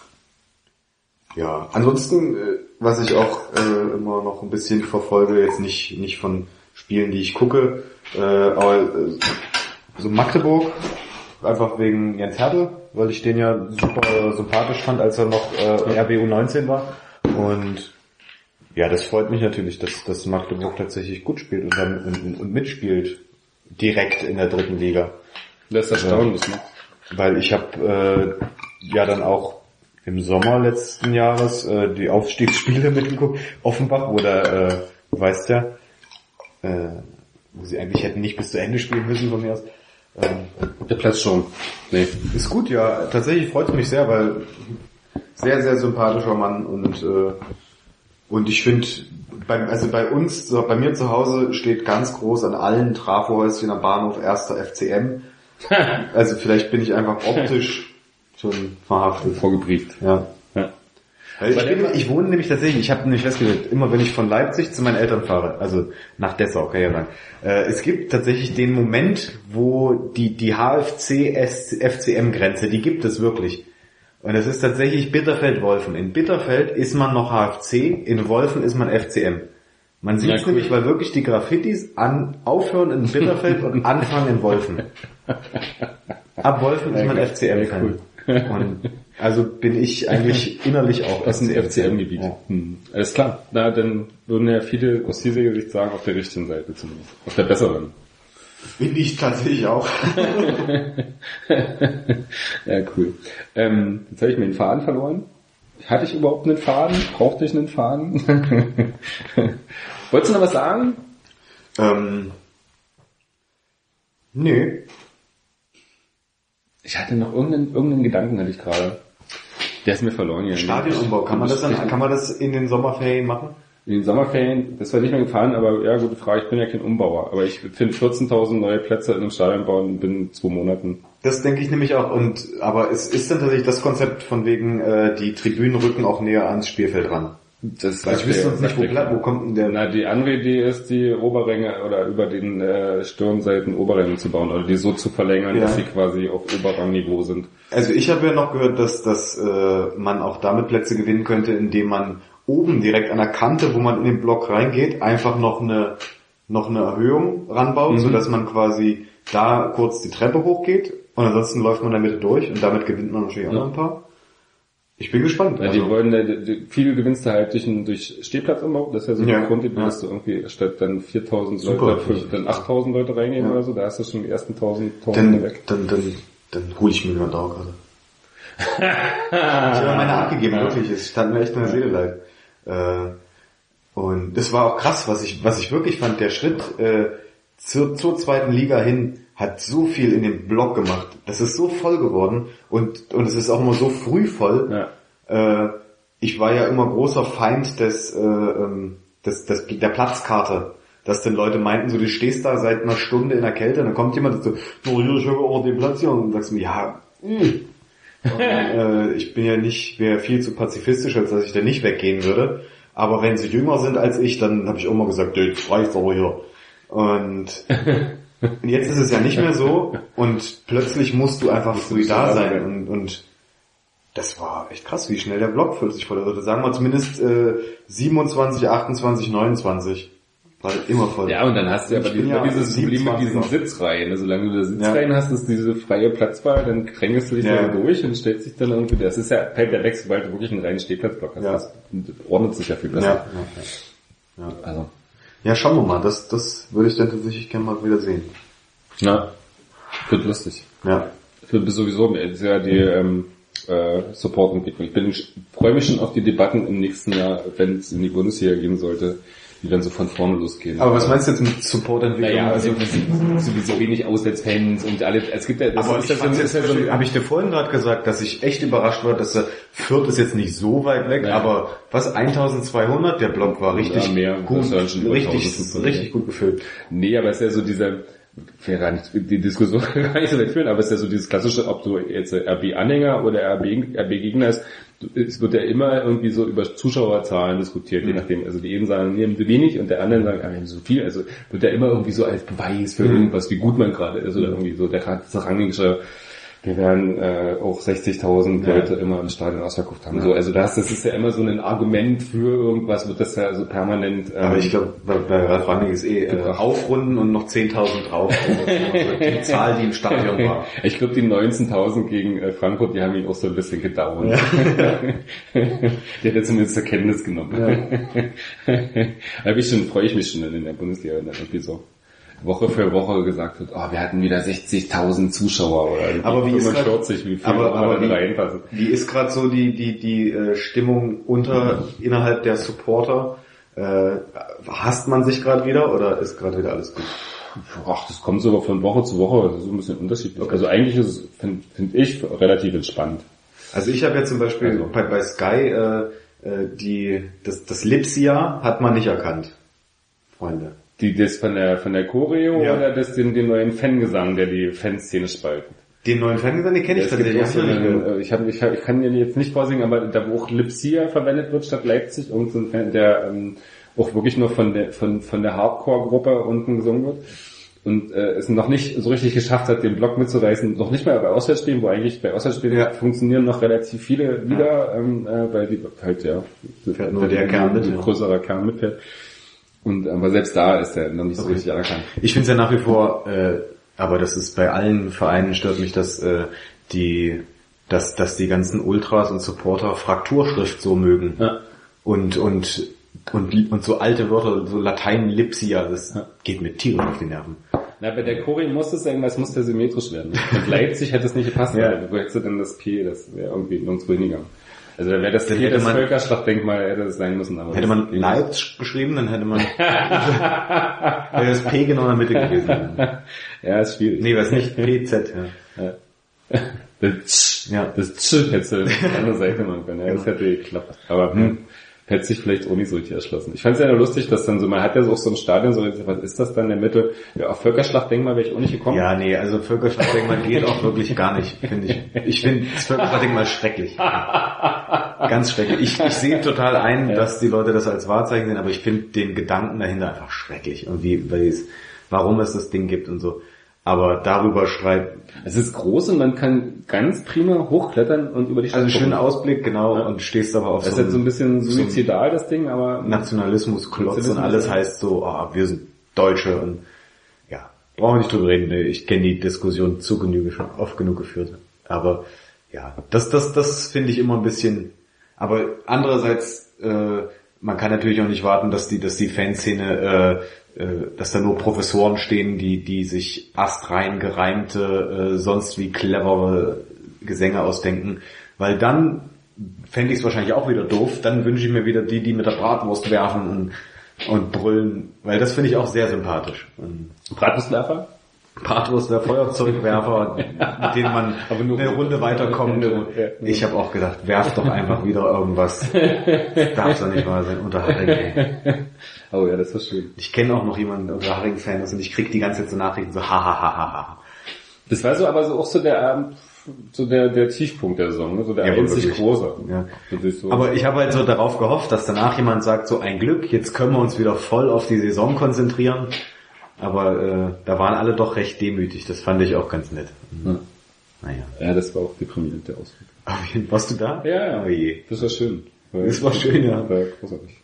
ja, ansonsten, äh, was ich auch äh, immer noch ein bisschen verfolge, jetzt nicht nicht von Spielen, die ich gucke, äh, aber äh, so Magdeburg, einfach wegen Jens Hertel, weil ich den ja super sympathisch fand, als er noch äh, RBU 19 war. Und ja, das freut mich natürlich, dass, dass Magdeburg tatsächlich gut spielt und, dann, und, und mitspielt direkt in der dritten Liga. Das ist erstaunlich, ne? Weil ich habe äh, ja dann auch im Sommer letzten Jahres äh, die Aufstiegsspiele mitgeguckt. Offenbach, wo der, äh, du weißt ja, äh, wo sie eigentlich hätten nicht bis zu Ende spielen müssen von mir aus. Ähm, Der Platz schon. Nee. ist gut, ja. Tatsächlich freut mich sehr, weil sehr, sehr sympathischer Mann und äh, und ich finde, also bei uns, so, bei mir zu Hause steht ganz groß an allen Trafohäuschen am Bahnhof erster FCM. [laughs] Also vielleicht bin ich einfach optisch schon verhaftet. Vorgebrieft. Ja. Ja. Weil ich, bin, ich wohne nämlich tatsächlich, ich habe nämlich festgestellt, immer wenn ich von Leipzig zu meinen Eltern fahre, also nach Dessau, kann ich ja sagen, äh, es gibt tatsächlich den Moment, wo die, die HFC-FCM-Grenze, die gibt es wirklich. Und es ist tatsächlich Bitterfeld-Wolfen. In Bitterfeld ist man noch HFC, in Wolfen ist man FCM. Man sieht es cool. nämlich, weil wirklich die Graffitis an, aufhören in Bitterfeld und anfangen in Wolfen. [laughs] Ab Wolfen ist man. FCM-Fan. Und also bin ich eigentlich innerlich auch Aus dem FCM. FCM-Gebiet. Ja. Hm. Alles klar. Na, dann würden ja viele aus dieser Sicht sagen, auf der richtigen Seite zumindest. Auf der besseren. Bin ich tatsächlich auch. [laughs] ja, cool. Ähm, jetzt habe ich mir den Faden verloren. Hatte ich überhaupt einen Faden? Brauchte ich einen Faden? [laughs] Wolltest du noch was sagen? ähm, nö. Ich hatte noch irgendeinen, irgendeinen Gedanken, hatte ich gerade. Der ist mir verloren gegangen. Stadionumbau, kann man das dann, kann man das in den Sommerferien machen? In den Sommerferien, das war nicht mehr gefallen, aber ja, gute Frage, ich bin ja kein Umbauer. Aber ich finde 14.000 neue Plätze in einem Stadion bauen binnen zwei Monaten. Das denke ich nämlich auch. Und aber es ist dann tatsächlich das Konzept von wegen äh, die Tribünen rücken auch näher ans Spielfeld ran. Das Weil ich wüsste sonst nicht, wo, wo kommt denn der... Na, die andere Idee ist, die Oberränge oder über den äh, Stirnseiten Oberränge zu bauen oder die so zu verlängern, Ja. dass sie quasi auf Oberrangniveau sind. Also ich habe ja noch gehört, dass, dass äh, man auch damit Plätze gewinnen könnte, indem man oben direkt an der Kante, wo man in den Block reingeht, einfach noch eine noch eine Erhöhung ranbaut, Mhm. sodass man quasi da kurz die Treppe hochgeht und ansonsten läuft man in der Mitte durch und damit gewinnt man natürlich auch Ja. noch ein paar. Ich bin gespannt. Ja, die Also, wollen, äh, die, viel gewinnst du halt durch, einen- durch Stehplatzumbau, das ist ja so Ja, die Grundidee, ja. dass du irgendwie statt dann 4000 Super. Leute, fünf- dann 8000 Leute reingehen Ja. oder so, da hast du schon die ersten 1000, 1000 dann, weg. dann, dann, dann hole ich mir mal Dauerkarte. ich habe meine abgegeben, wirklich. Es tat mir echt in der Seele leid. Äh, und das war auch krass, was ich, was ich wirklich fand. Der Schritt äh, zur, zur zweiten Liga hin hat so viel in dem Block gemacht. Das ist so voll geworden und, und es ist auch immer so früh voll. Ja. Äh, ich war ja immer großer Feind des, äh, ähm, des, des, der Platzkarte. Dass denn Leute meinten, so du stehst da seit einer Stunde in der Kälte und dann kommt jemand und so, du hier, ich auch den Platz hier und dann sagst du mir, ja, mh. und, [laughs] äh, ich bin ja nicht, wäre viel zu pazifistisch, als dass ich da nicht weggehen würde. Aber wenn sie jünger sind als ich, dann habe ich auch mal gesagt, "Ey, jetzt reicht's aber hier. Und [laughs] Und jetzt ist es ja nicht mehr so und plötzlich musst du einfach früh da sein und, und das war echt krass, wie schnell der Block plötzlich voll wurde. Sagen wir zumindest äh, 27, 28, 29. War halt immer voll. Ja, und dann hast du bin dieses, ja dieses Problem mit 27 diesen noch. Sitzreihen. Also, solange du da Sitzreihen hast, ist diese freie Platzwahl, dann krängest du dich Ja. da durch und stellst dich dann irgendwie, das ist ja, fällt der weg, sobald du wirklich einen reinen Stehplatzblock hast. Ja. Das ordnet sich ja viel ja, besser. ja, ja. Also, ja, schauen wir mal. Das, das würde ich dann tatsächlich gerne mal wieder sehen. na, wird lustig. Ja. Wird sowieso, ja die, ähm, äh, Support-Entwicklung. Ich bin, freue mich schon auf die Debatten im nächsten Jahr, wenn es in die Bundesliga gehen sollte, die dann so von vorne losgehen. Aber was meinst du jetzt mit Support-Entwicklung? Naja, also sowieso wenig Auswärtsfans und alle, es gibt ja, das Aber ist ich ja jetzt, so habe ich dir vorhin gerade gesagt, dass ich echt überrascht war, dass der Fürth ist jetzt nicht so weit weg, Ja. aber was 1200, der Block war richtig Ja, mehr. gut, Das richtig, 1500. richtig gut gefüllt. Nee, aber es ist ja so dieser, ich will gar nicht, die Diskussion [laughs] gar nicht so weit führen, aber es ist ja so dieses klassische, ob du jetzt RB-Anhänger oder RB-Gegner ist, es wird ja immer irgendwie so über Zuschauerzahlen diskutiert, je nachdem. Also die einen sagen, wir haben so wenig und der anderen sagen, ah, wir haben so viel. Also wird ja immer irgendwie so als Beweis für irgendwas, wie gut man gerade ist oder irgendwie so der rangische wir werden äh, auch 60.000 Ja. Leute immer im Stadion ausverkauft haben. So, also das, das ist ja immer so ein Argument für irgendwas, wird das ja so permanent. Ähm, Aber ich glaube, bei, bei Ralf Rangnick ist eh äh, aufrunden und noch 10.000 drauf. [laughs] Also die Zahl, die im Stadion war. [laughs] Ich glaube, die 19.000 gegen äh, Frankfurt, die haben ihn auch so ein bisschen gedauert. [laughs] die hat er zumindest zur Kenntnis genommen. da bin ich schon, freue ich mich schon in der Bundesliga, wenn dann irgendwie so Woche für Woche gesagt wird, oh, wir hatten wieder 60.000 Zuschauer oder Aber wie ist grad- 45, wie viel aber, aber wie, reinpassen. wie ist gerade so die, die, die äh, Stimmung unter, innerhalb der Supporter? Äh, hasst man sich gerade wieder oder ist gerade wieder alles gut? Ach, das kommt sogar von Woche zu Woche, das ist so ein bisschen unterschiedlich. Also eigentlich ist es, finde find ich, relativ entspannt. Also ich habe ja zum Beispiel Also. bei, bei Sky äh, äh, die das, das Lipsia hat man nicht erkannt, Freunde. Die, das von der, von der Choreo Ja. oder das, den, den neuen Fangesang, der die Fanszene spaltet? Den neuen Fangesang, den kenne ich tatsächlich. hab ich äh, ich, hab, ich, hab, ich kann den jetzt nicht vorsingen, aber da wo auch Lipsia verwendet wird statt Leipzig, irgend so ein Fan, der ähm, auch wirklich nur von der von, von der Hardcore-Gruppe unten gesungen wird und äh, es noch nicht so richtig geschafft hat, den Block mitzureißen, noch nicht mal bei Auswärtsspielen, wo eigentlich bei Auswärtsspielen Ja. funktionieren noch relativ viele Lieder, ähm, äh, weil die halt ja Fährt nur der Kern mit, ein ja. größerer Kern mitfährt. Und aber selbst da ist er noch nicht so richtig anerkannt. Ich finde es ja nach wie vor, äh, aber das ist bei allen Vereinen stört mich, dass äh, die, dass, dass die ganzen Ultras und Supporter Frakturschrift so mögen. Ja. Und, und, und, und so alte Wörter, so Latein Lipsia, das geht mir tierisch auf die Nerven. Na, bei der Choreo muss es irgendwas, muss der symmetrisch werden. Und Leipzig hätte es nicht gepasst, Ja. wo hättest du denn das P, das wäre irgendwie nirgendwo hingegangen. Also da wäre das Dann hätte das man- Völkerschlachtdenkmal hätte es sein müssen. Aber Hätte das man Leipzig geschrieben, dann hätte man [laughs] wäre das P genau in der Mitte gewesen. Ja, ist schwierig. Nee, was nicht, PZ, ja. Das Tsch, Ja. das Tsch hättest du die andere Seite machen können. Ja, das hätte geklappt. Aber hm, hätte sich vielleicht auch nicht so richtig erschlossen. Ich fand es ja nur lustig, dass dann so, man hat ja so auch so ein Stadion, so, was ist das dann in der Mitte? Ja, auf Völkerschlachtdenkmal wäre ich auch nicht gekommen. Ja, nee, also Völkerschlachtdenkmal geht auch wirklich gar nicht, finde ich. Ich finde das Völkerschlachtdenkmal schrecklich. Ganz schrecklich. Ich, ich sehe total ein, dass die Leute das als Wahrzeichen sehen, aber ich finde den Gedanken dahinter einfach schrecklich. Und wie, weil es, warum es das Ding gibt und so. Aber darüber schreibt, Es ist groß und man kann ganz prima hochklettern und über die Stadt also schöner Ausblick, genau, Ja. und stehst aber auf Das ist so halt so ein bisschen suizidal, das Ding, aber Nationalismus, Klotz und alles heißt so, ah, wir sind Deutsche und ja, brauchen wir nicht drüber reden. Ich kenne die Diskussion zu Genüge schon oft genug geführt. Aber ja, das, das, das finde ich immer ein bisschen. Aber andererseits, äh, man kann natürlich auch nicht warten, dass die, dass die Fanszene, äh, dass da nur Professoren stehen, die, die sich astrein gereimte, äh, sonst wie clevere Gesänge ausdenken, weil dann fände ich es wahrscheinlich auch wieder doof. Dann wünsche ich mir wieder die, die mit der Bratwurst werfen und, und brüllen, weil das finde ich auch sehr sympathisch. Bratwurstwerfer? Bratwurst, der Feuerzeugwerfer, [laughs] mit dem man eine Runde weiterkommt. Ich habe auch gedacht, werf doch einfach wieder irgendwas. Darf doch nicht wahr sein, unter Haring. ey. Oh ja, das war schön. Ich kenne auch noch jemanden, der unter Haring-Fan ist und ich krieg die ganze Zeit so Nachrichten so, ha, ha, ha, ha, ha. Das war so aber so auch so der ähm, so der, der Tiefpunkt der Saison, ne? so der Ja, einzig große. Ja. So. Aber ich habe halt so darauf gehofft, dass danach jemand sagt, so ein Glück, jetzt können wir uns wieder voll auf die Saison konzentrieren. Aber äh, da waren alle doch recht demütig. Das fand ich auch ganz nett. Ja. Naja. ja, das war auch deprimierend, der Ausflug. Warst du da? Ja, ja. Oh je. Das war schön. Das war schön, ja. War großartig.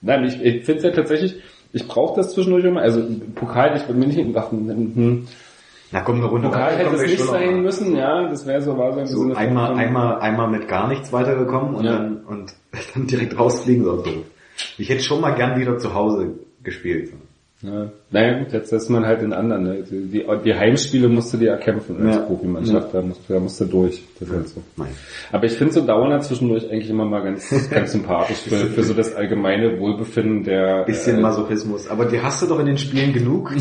Nein, ich, ich finde es ja tatsächlich, ich brauche das zwischendurch immer. Also Pokal, ich bin mir nicht gedacht, hm, Na komm, eine Runde Pokal hätte es nicht sein mal. müssen, ja, das wäre so, war so im So von- einmal, einmal, einmal mit gar nichts weitergekommen und Ja. dann und [laughs] dann direkt rausfliegen so doof. Ich hätte schon mal gern wieder zu Hause gespielt. Ja. Naja gut, jetzt ist man halt in anderen. Ne? Die, die, Heimspiele musst du dir erkämpfen als Ja. Profimannschaft, da, musst, da musst du durch. Das ist halt so. Nein. Aber ich finde so Downer zwischendurch eigentlich immer mal ganz, [laughs] ganz sympathisch für, für so das allgemeine Wohlbefinden der... Bisschen äh, Masochismus. Aber die hast du doch in den Spielen genug.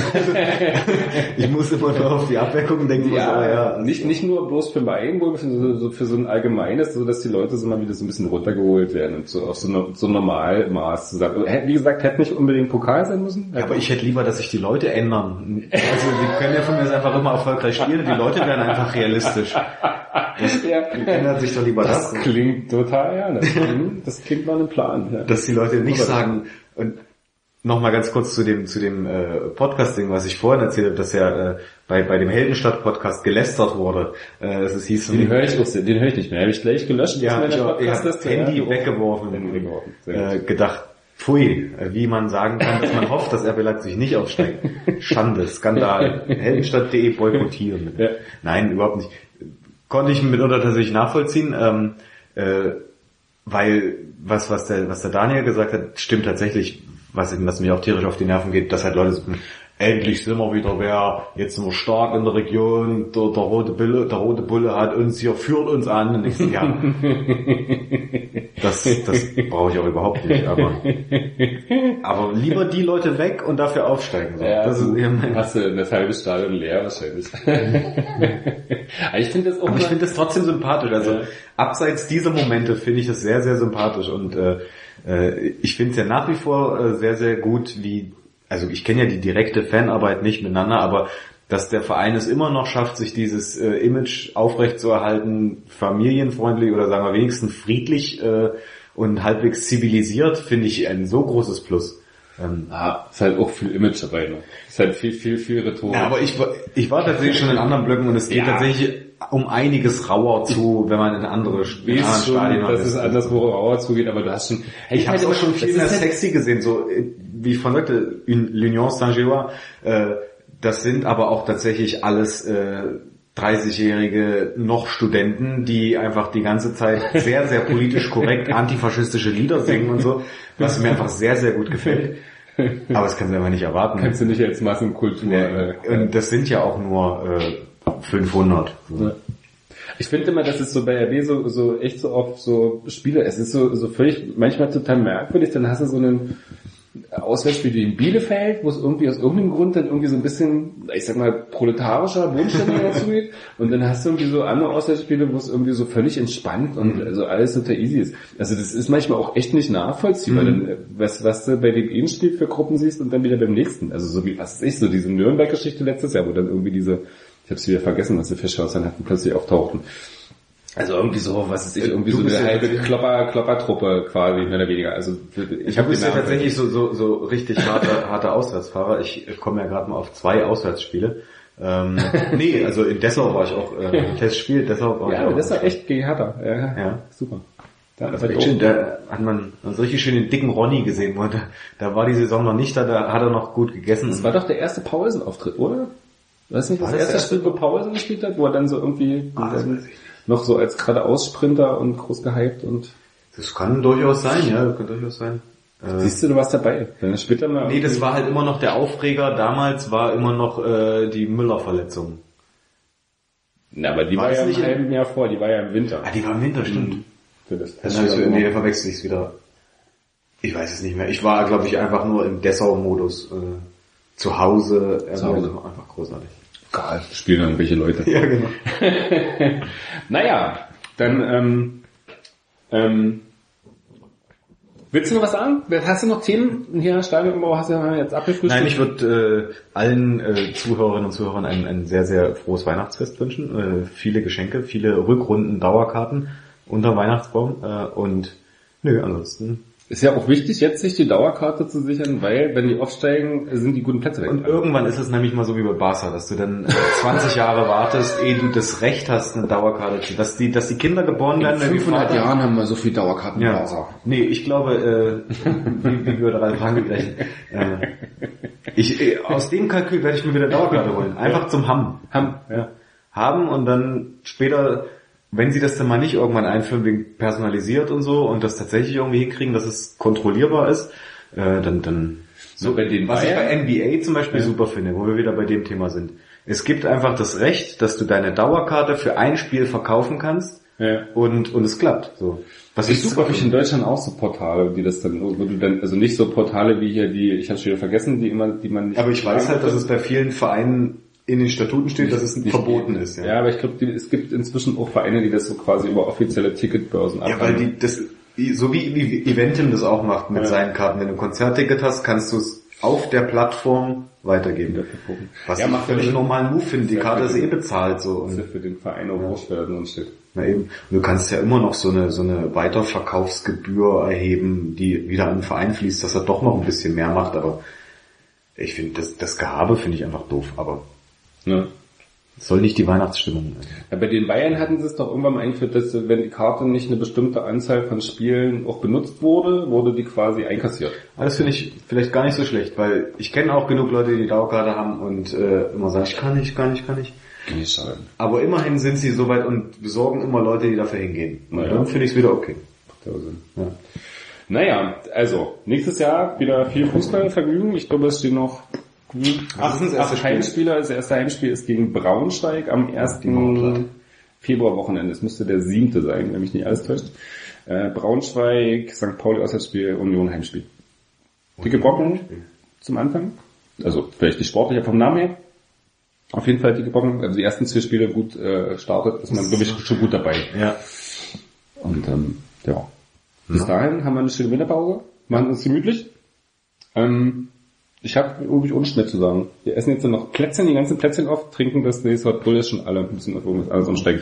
[laughs] ich muss immer nur auf die gucken, denken muss, Ja, aber ja. nicht, nicht nur bloß für mein Wohlbefinden, sondern so für so ein allgemeines, so dass die Leute so mal wieder so ein bisschen runtergeholt werden und so auf so, no- so Normalmaß zu sagen. Wie gesagt, hätte nicht unbedingt Pokal sein müssen. Ja, aber ich hätte lieber, dass sich die Leute ändern. Also die können ja von mir einfach immer erfolgreich spielen. Die Leute werden einfach realistisch. ja. Ändert sich doch lieber Das das. klingt total, ja. Das, klingt- das klingt nach einem Plan. Ja. dass die Leute nicht sagen und nochmal ganz kurz zu dem zu dem äh, Podcast-Ding, was ich vorhin erzählt habe, dass ja äh, bei bei dem Heldenstadt-Podcast gelästert wurde. Äh, es hieß Den höre ich auch, sehr- den höre ich nicht mehr. Habe ich gleich gelöscht. ja, ich meiner habe. Handy weggeworfen, Handy weggeworfen. Äh, gedacht, pfui, wie man sagen kann, dass man hofft, dass RB Leipzig nicht aufsteigt. Schande, Skandal. Heldenstadt.de boykottieren. Ja. Nein, überhaupt nicht. Konnte ich mitunter tatsächlich nachvollziehen, ähm, äh, weil was, was der, was der Daniel gesagt hat, stimmt tatsächlich, was, was mir auch tierisch auf die Nerven geht, dass halt Leute sagen, endlich sind wir wieder wer, jetzt sind wir stark in der Region, der, der rote Bulle, der rote Bulle hat uns hier, führt uns an. Und ich so, ja, das, das brauche ich auch überhaupt nicht, aber, aber lieber die Leute weg und dafür aufsteigen. So. Ja, das ist mein, hast du das halbe Stadion leer wahrscheinlich. [laughs] Aber ich finde das auch Aber ich finde das trotzdem sympathisch. Also Ja. abseits dieser Momente finde ich das sehr, sehr sympathisch und äh, äh, ich finde es ja nach wie vor äh, sehr, sehr gut, wie, also ich kenne ja die direkte Fanarbeit nicht miteinander, aber dass der Verein es immer noch schafft, sich dieses äh, Image aufrechtzuerhalten, familienfreundlich oder sagen wir wenigstens friedlich äh, und halbwegs zivilisiert, finde ich ein so großes Plus. Ähm, Ah, ist halt auch viel Image dabei. Ne? Ist halt viel, viel, viel Rhetorik. Ja, aber ich, war- ich war tatsächlich schon in anderen Blöcken und es geht Ja. tatsächlich um einiges rauer zu, wenn man in andere weißt schon, dass ist. es anderswo rauer zugeht, aber du hast schon... Ich habe es auch schon viel das mehr halt- sexy gesehen, so äh, wie ich von sagte, Un- l'Union Saint-Gillois, äh, das sind aber auch tatsächlich alles äh, 30-jährige noch Studenten, die einfach die ganze Zeit sehr, sehr politisch korrekt [laughs] antifaschistische Lieder singen und so, was mir einfach sehr, sehr gut gefällt. Aber das kannst du einfach nicht erwarten. Kannst du nicht als Massenkultur... Ja, äh, und das sind ja auch nur äh, 500. Ja. Ich finde immer, dass es so bei RB so, so echt so oft so Spiele, es ist so, so völlig, manchmal total merkwürdig, dann hast du so einen Auswärtsspiel wie in Bielefeld, wo es irgendwie aus irgendeinem Grund dann irgendwie so ein bisschen, ich sag mal, proletarischer Bodenstimmung dazu geht. Und dann hast du irgendwie so andere Auswärtsspiele, wo es irgendwie so völlig entspannt und also alles total easy ist. Also das ist manchmal auch echt nicht nachvollziehbar, denn äh, was, was du bei dem einen Spiel für Gruppen siehst und dann wieder beim nächsten. Also so wie, was ist ich, so diese Nürnberg-Geschichte letztes Jahr, wo dann irgendwie diese, ich hab's wieder vergessen, was die Fischhäusern hatten, plötzlich auftauchten. Also irgendwie so, was ist ich, irgendwie Du so bist eine ja halbe Klopper, Kloppertruppe quasi, mehr oder weniger. Also ich Ich habe habe ja tatsächlich so, so, so richtig harter, [laughs] harter Auswärtsfahrer. Ich komme ja gerade mal auf zwei Auswärtsspiele. Ähm, [laughs] nee, also in Dessau war ich auch äh, Testspiel. Dessau war ich Ja, auch. das war echt gegen Hertha. Ja, Ja. super. Da, Das echt schön. Da hat man so richtig schön den dicken Ronny gesehen. wo er- Da war die Saison noch nicht da, da hat er noch gut gegessen. Das war doch der erste Pausenauftritt, oder? Weißt nicht, das War das erste Spiel, wo Pausen gespielt hat, wo er dann so irgendwie Ah, das weiß ich nicht. Noch so als geradeaus Sprinter und groß gehypt und Das kann durchaus sein, ja, das kann durchaus sein. Äh, siehst du, du warst dabei. Dann später mal. nee, das war halt immer noch der Aufreger. Damals war immer noch äh, die Müller-Verletzung. Na, aber die War war, das ja im halben Jahr vor, die war ja im Winter. Ah, die war im Winter, stimmt. Für das ich, Testspiel. nee, verwechsel ich es wieder. Ich weiß es nicht mehr. Ich war, glaube ich, einfach nur im Dessau-Modus. Äh, zu Hause. Zu Hause. Einfach großartig. Egal, spielen irgendwelche Leute. Ja, genau. [laughs] Naja, dann, ähm, ähm, willst du noch was sagen? Hast du noch Themen hier, Stadionumbau, hast du jetzt abgefrühstückt? Nein, ich würde äh, allen äh, Zuhörerinnen und Zuhörern ein, ein sehr, sehr frohes Weihnachtsfest wünschen. Äh, viele Geschenke, viele Rückrunden, Dauerkarten unter Weihnachtsbaum. Äh, und nö, ansonsten Ist ja auch wichtig, jetzt sich die Dauerkarte zu sichern, weil wenn die aufsteigen, sind die guten Plätze weg. Und irgendwann ist es nämlich mal so wie bei Barca, dass du dann [laughs] 20 Jahre wartest, ehe du das Recht hast, eine Dauerkarte zu, dass die, dass die Kinder geboren werden. wenn die Vater- haben wir so viel Dauerkarten Ja. Nee, ich glaube, äh, wie, wie würde Ralf Rangel rechnen? Äh, ich, äh, aus dem Kalkül werde ich mir wieder Dauerkarte holen. Einfach zum Haben. Haben. Ja. Haben und dann später, wenn sie das dann mal nicht irgendwann einführen, wegen personalisiert und so und das tatsächlich irgendwie hinkriegen, dass es kontrollierbar ist, äh, dann, dann So bei den was ich bei Bayern? NBA zum Beispiel Ja. super finde, wo wir wieder bei dem Thema sind. Es gibt einfach das Recht, dass du deine Dauerkarte für ein Spiel verkaufen kannst Ja. und, und es klappt. So. Was Ich super ich in Deutschland auch so Portale, die das dann, wo du dann, also nicht so Portale wie hier die, ich habe schon wieder vergessen, die immer, die man nicht. Aber ich weiß halt, dass es bei vielen Vereinen in den Statuten steht, dass es nicht verboten ist. Ja, aber ich glaube, es gibt inzwischen auch Vereine, die das so quasi über offizielle Ticketbörsen Ja, weil die das so wie, wie Eventim das auch macht mit Ja. seinen Karten. Wenn du ein Konzertticket hast, kannst du es auf der Plattform weitergeben. Was Ja, macht ja völlig normalen Move finde. Die Ja, Karte ist eh bezahlt so. Ja Und, für den Verein auch wurscht, wer da drin steht. na eben. Und du kannst ja immer noch so eine so eine Weiterverkaufsgebühr erheben, die wieder an den Verein fließt, dass er doch noch ein bisschen mehr macht. Aber ich finde das, das Gehabe finde ich einfach doof. Aber Es soll nicht die Weihnachtsstimmung. Ja, bei den Bayern hatten sie es doch irgendwann mal eingeführt, dass wenn die Karte nicht eine bestimmte Anzahl von Spielen auch benutzt wurde, wurde die quasi einkassiert. Aber das finde ich vielleicht gar nicht so schlecht, weil ich kenne auch genug Leute, die die Dauerkarte haben und äh, immer sagen, ich kann nicht, kann nicht, kann nicht. Schade. Aber immerhin sind sie soweit und besorgen immer Leute, die dafür hingehen. Und Ja. dann finde ich es wieder okay. Macht ja Sinn. Ja. Naja, also, nächstes Jahr wieder viel Fußballvergnügen. Ich glaube, es stehen noch hm, Was ist denn das acht, erste acht Spiel? Heimspiele. Das erste Heimspiel ist gegen Braunschweig am 1. Mauerplatte. Februarwochenende. Es müsste der siebte sein, wenn mich nicht alles täuscht. Äh, Braunschweig, St. Pauli Auswärtsspiel, Union Heimspiel. Dicke Brocken zum Anfang. Also vielleicht nicht sportlich, aber vom Namen her. Auf jeden Fall dicke Brocken. Also die ersten zwei Spiele gut äh, startet, ist man glaube ich schon gut dabei. Ja. Und ähm, ja. Bis dahin haben wir eine schöne Winterpause, machen uns gemütlich. Ähm, ich habe irgendwie ohne Schnitt zu sagen. Wir essen jetzt noch Plätzchen, die ganzen Plätzchen auf, trinken das nächste Hot Bull ist schon alle ein bisschen irgendwas alles umsteigen.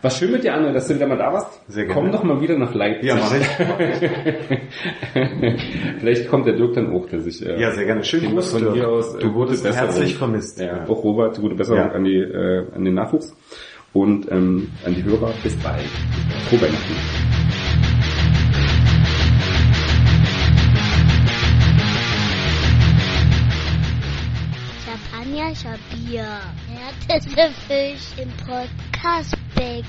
Was schön mit dir, Anne, dass du wieder mal da warst. Sehr gerne. Komm doch mal wieder nach Leipzig. Ja, mach ich. [laughs] Vielleicht kommt der Dirk dann auch, der sich äh, Ja, sehr gerne. Schönen den Gruß, von hier aus, äh, Du wurdest Besserung. herzlich vermisst. Ja, auch Robert, gute Besserung Ja. an die äh, an den Nachwuchs und ähm, an die Hörer. Bis bald. Frohe Weihnachten. Champagner, ich hab Bier. Härteste Fisch im Podcastbecken.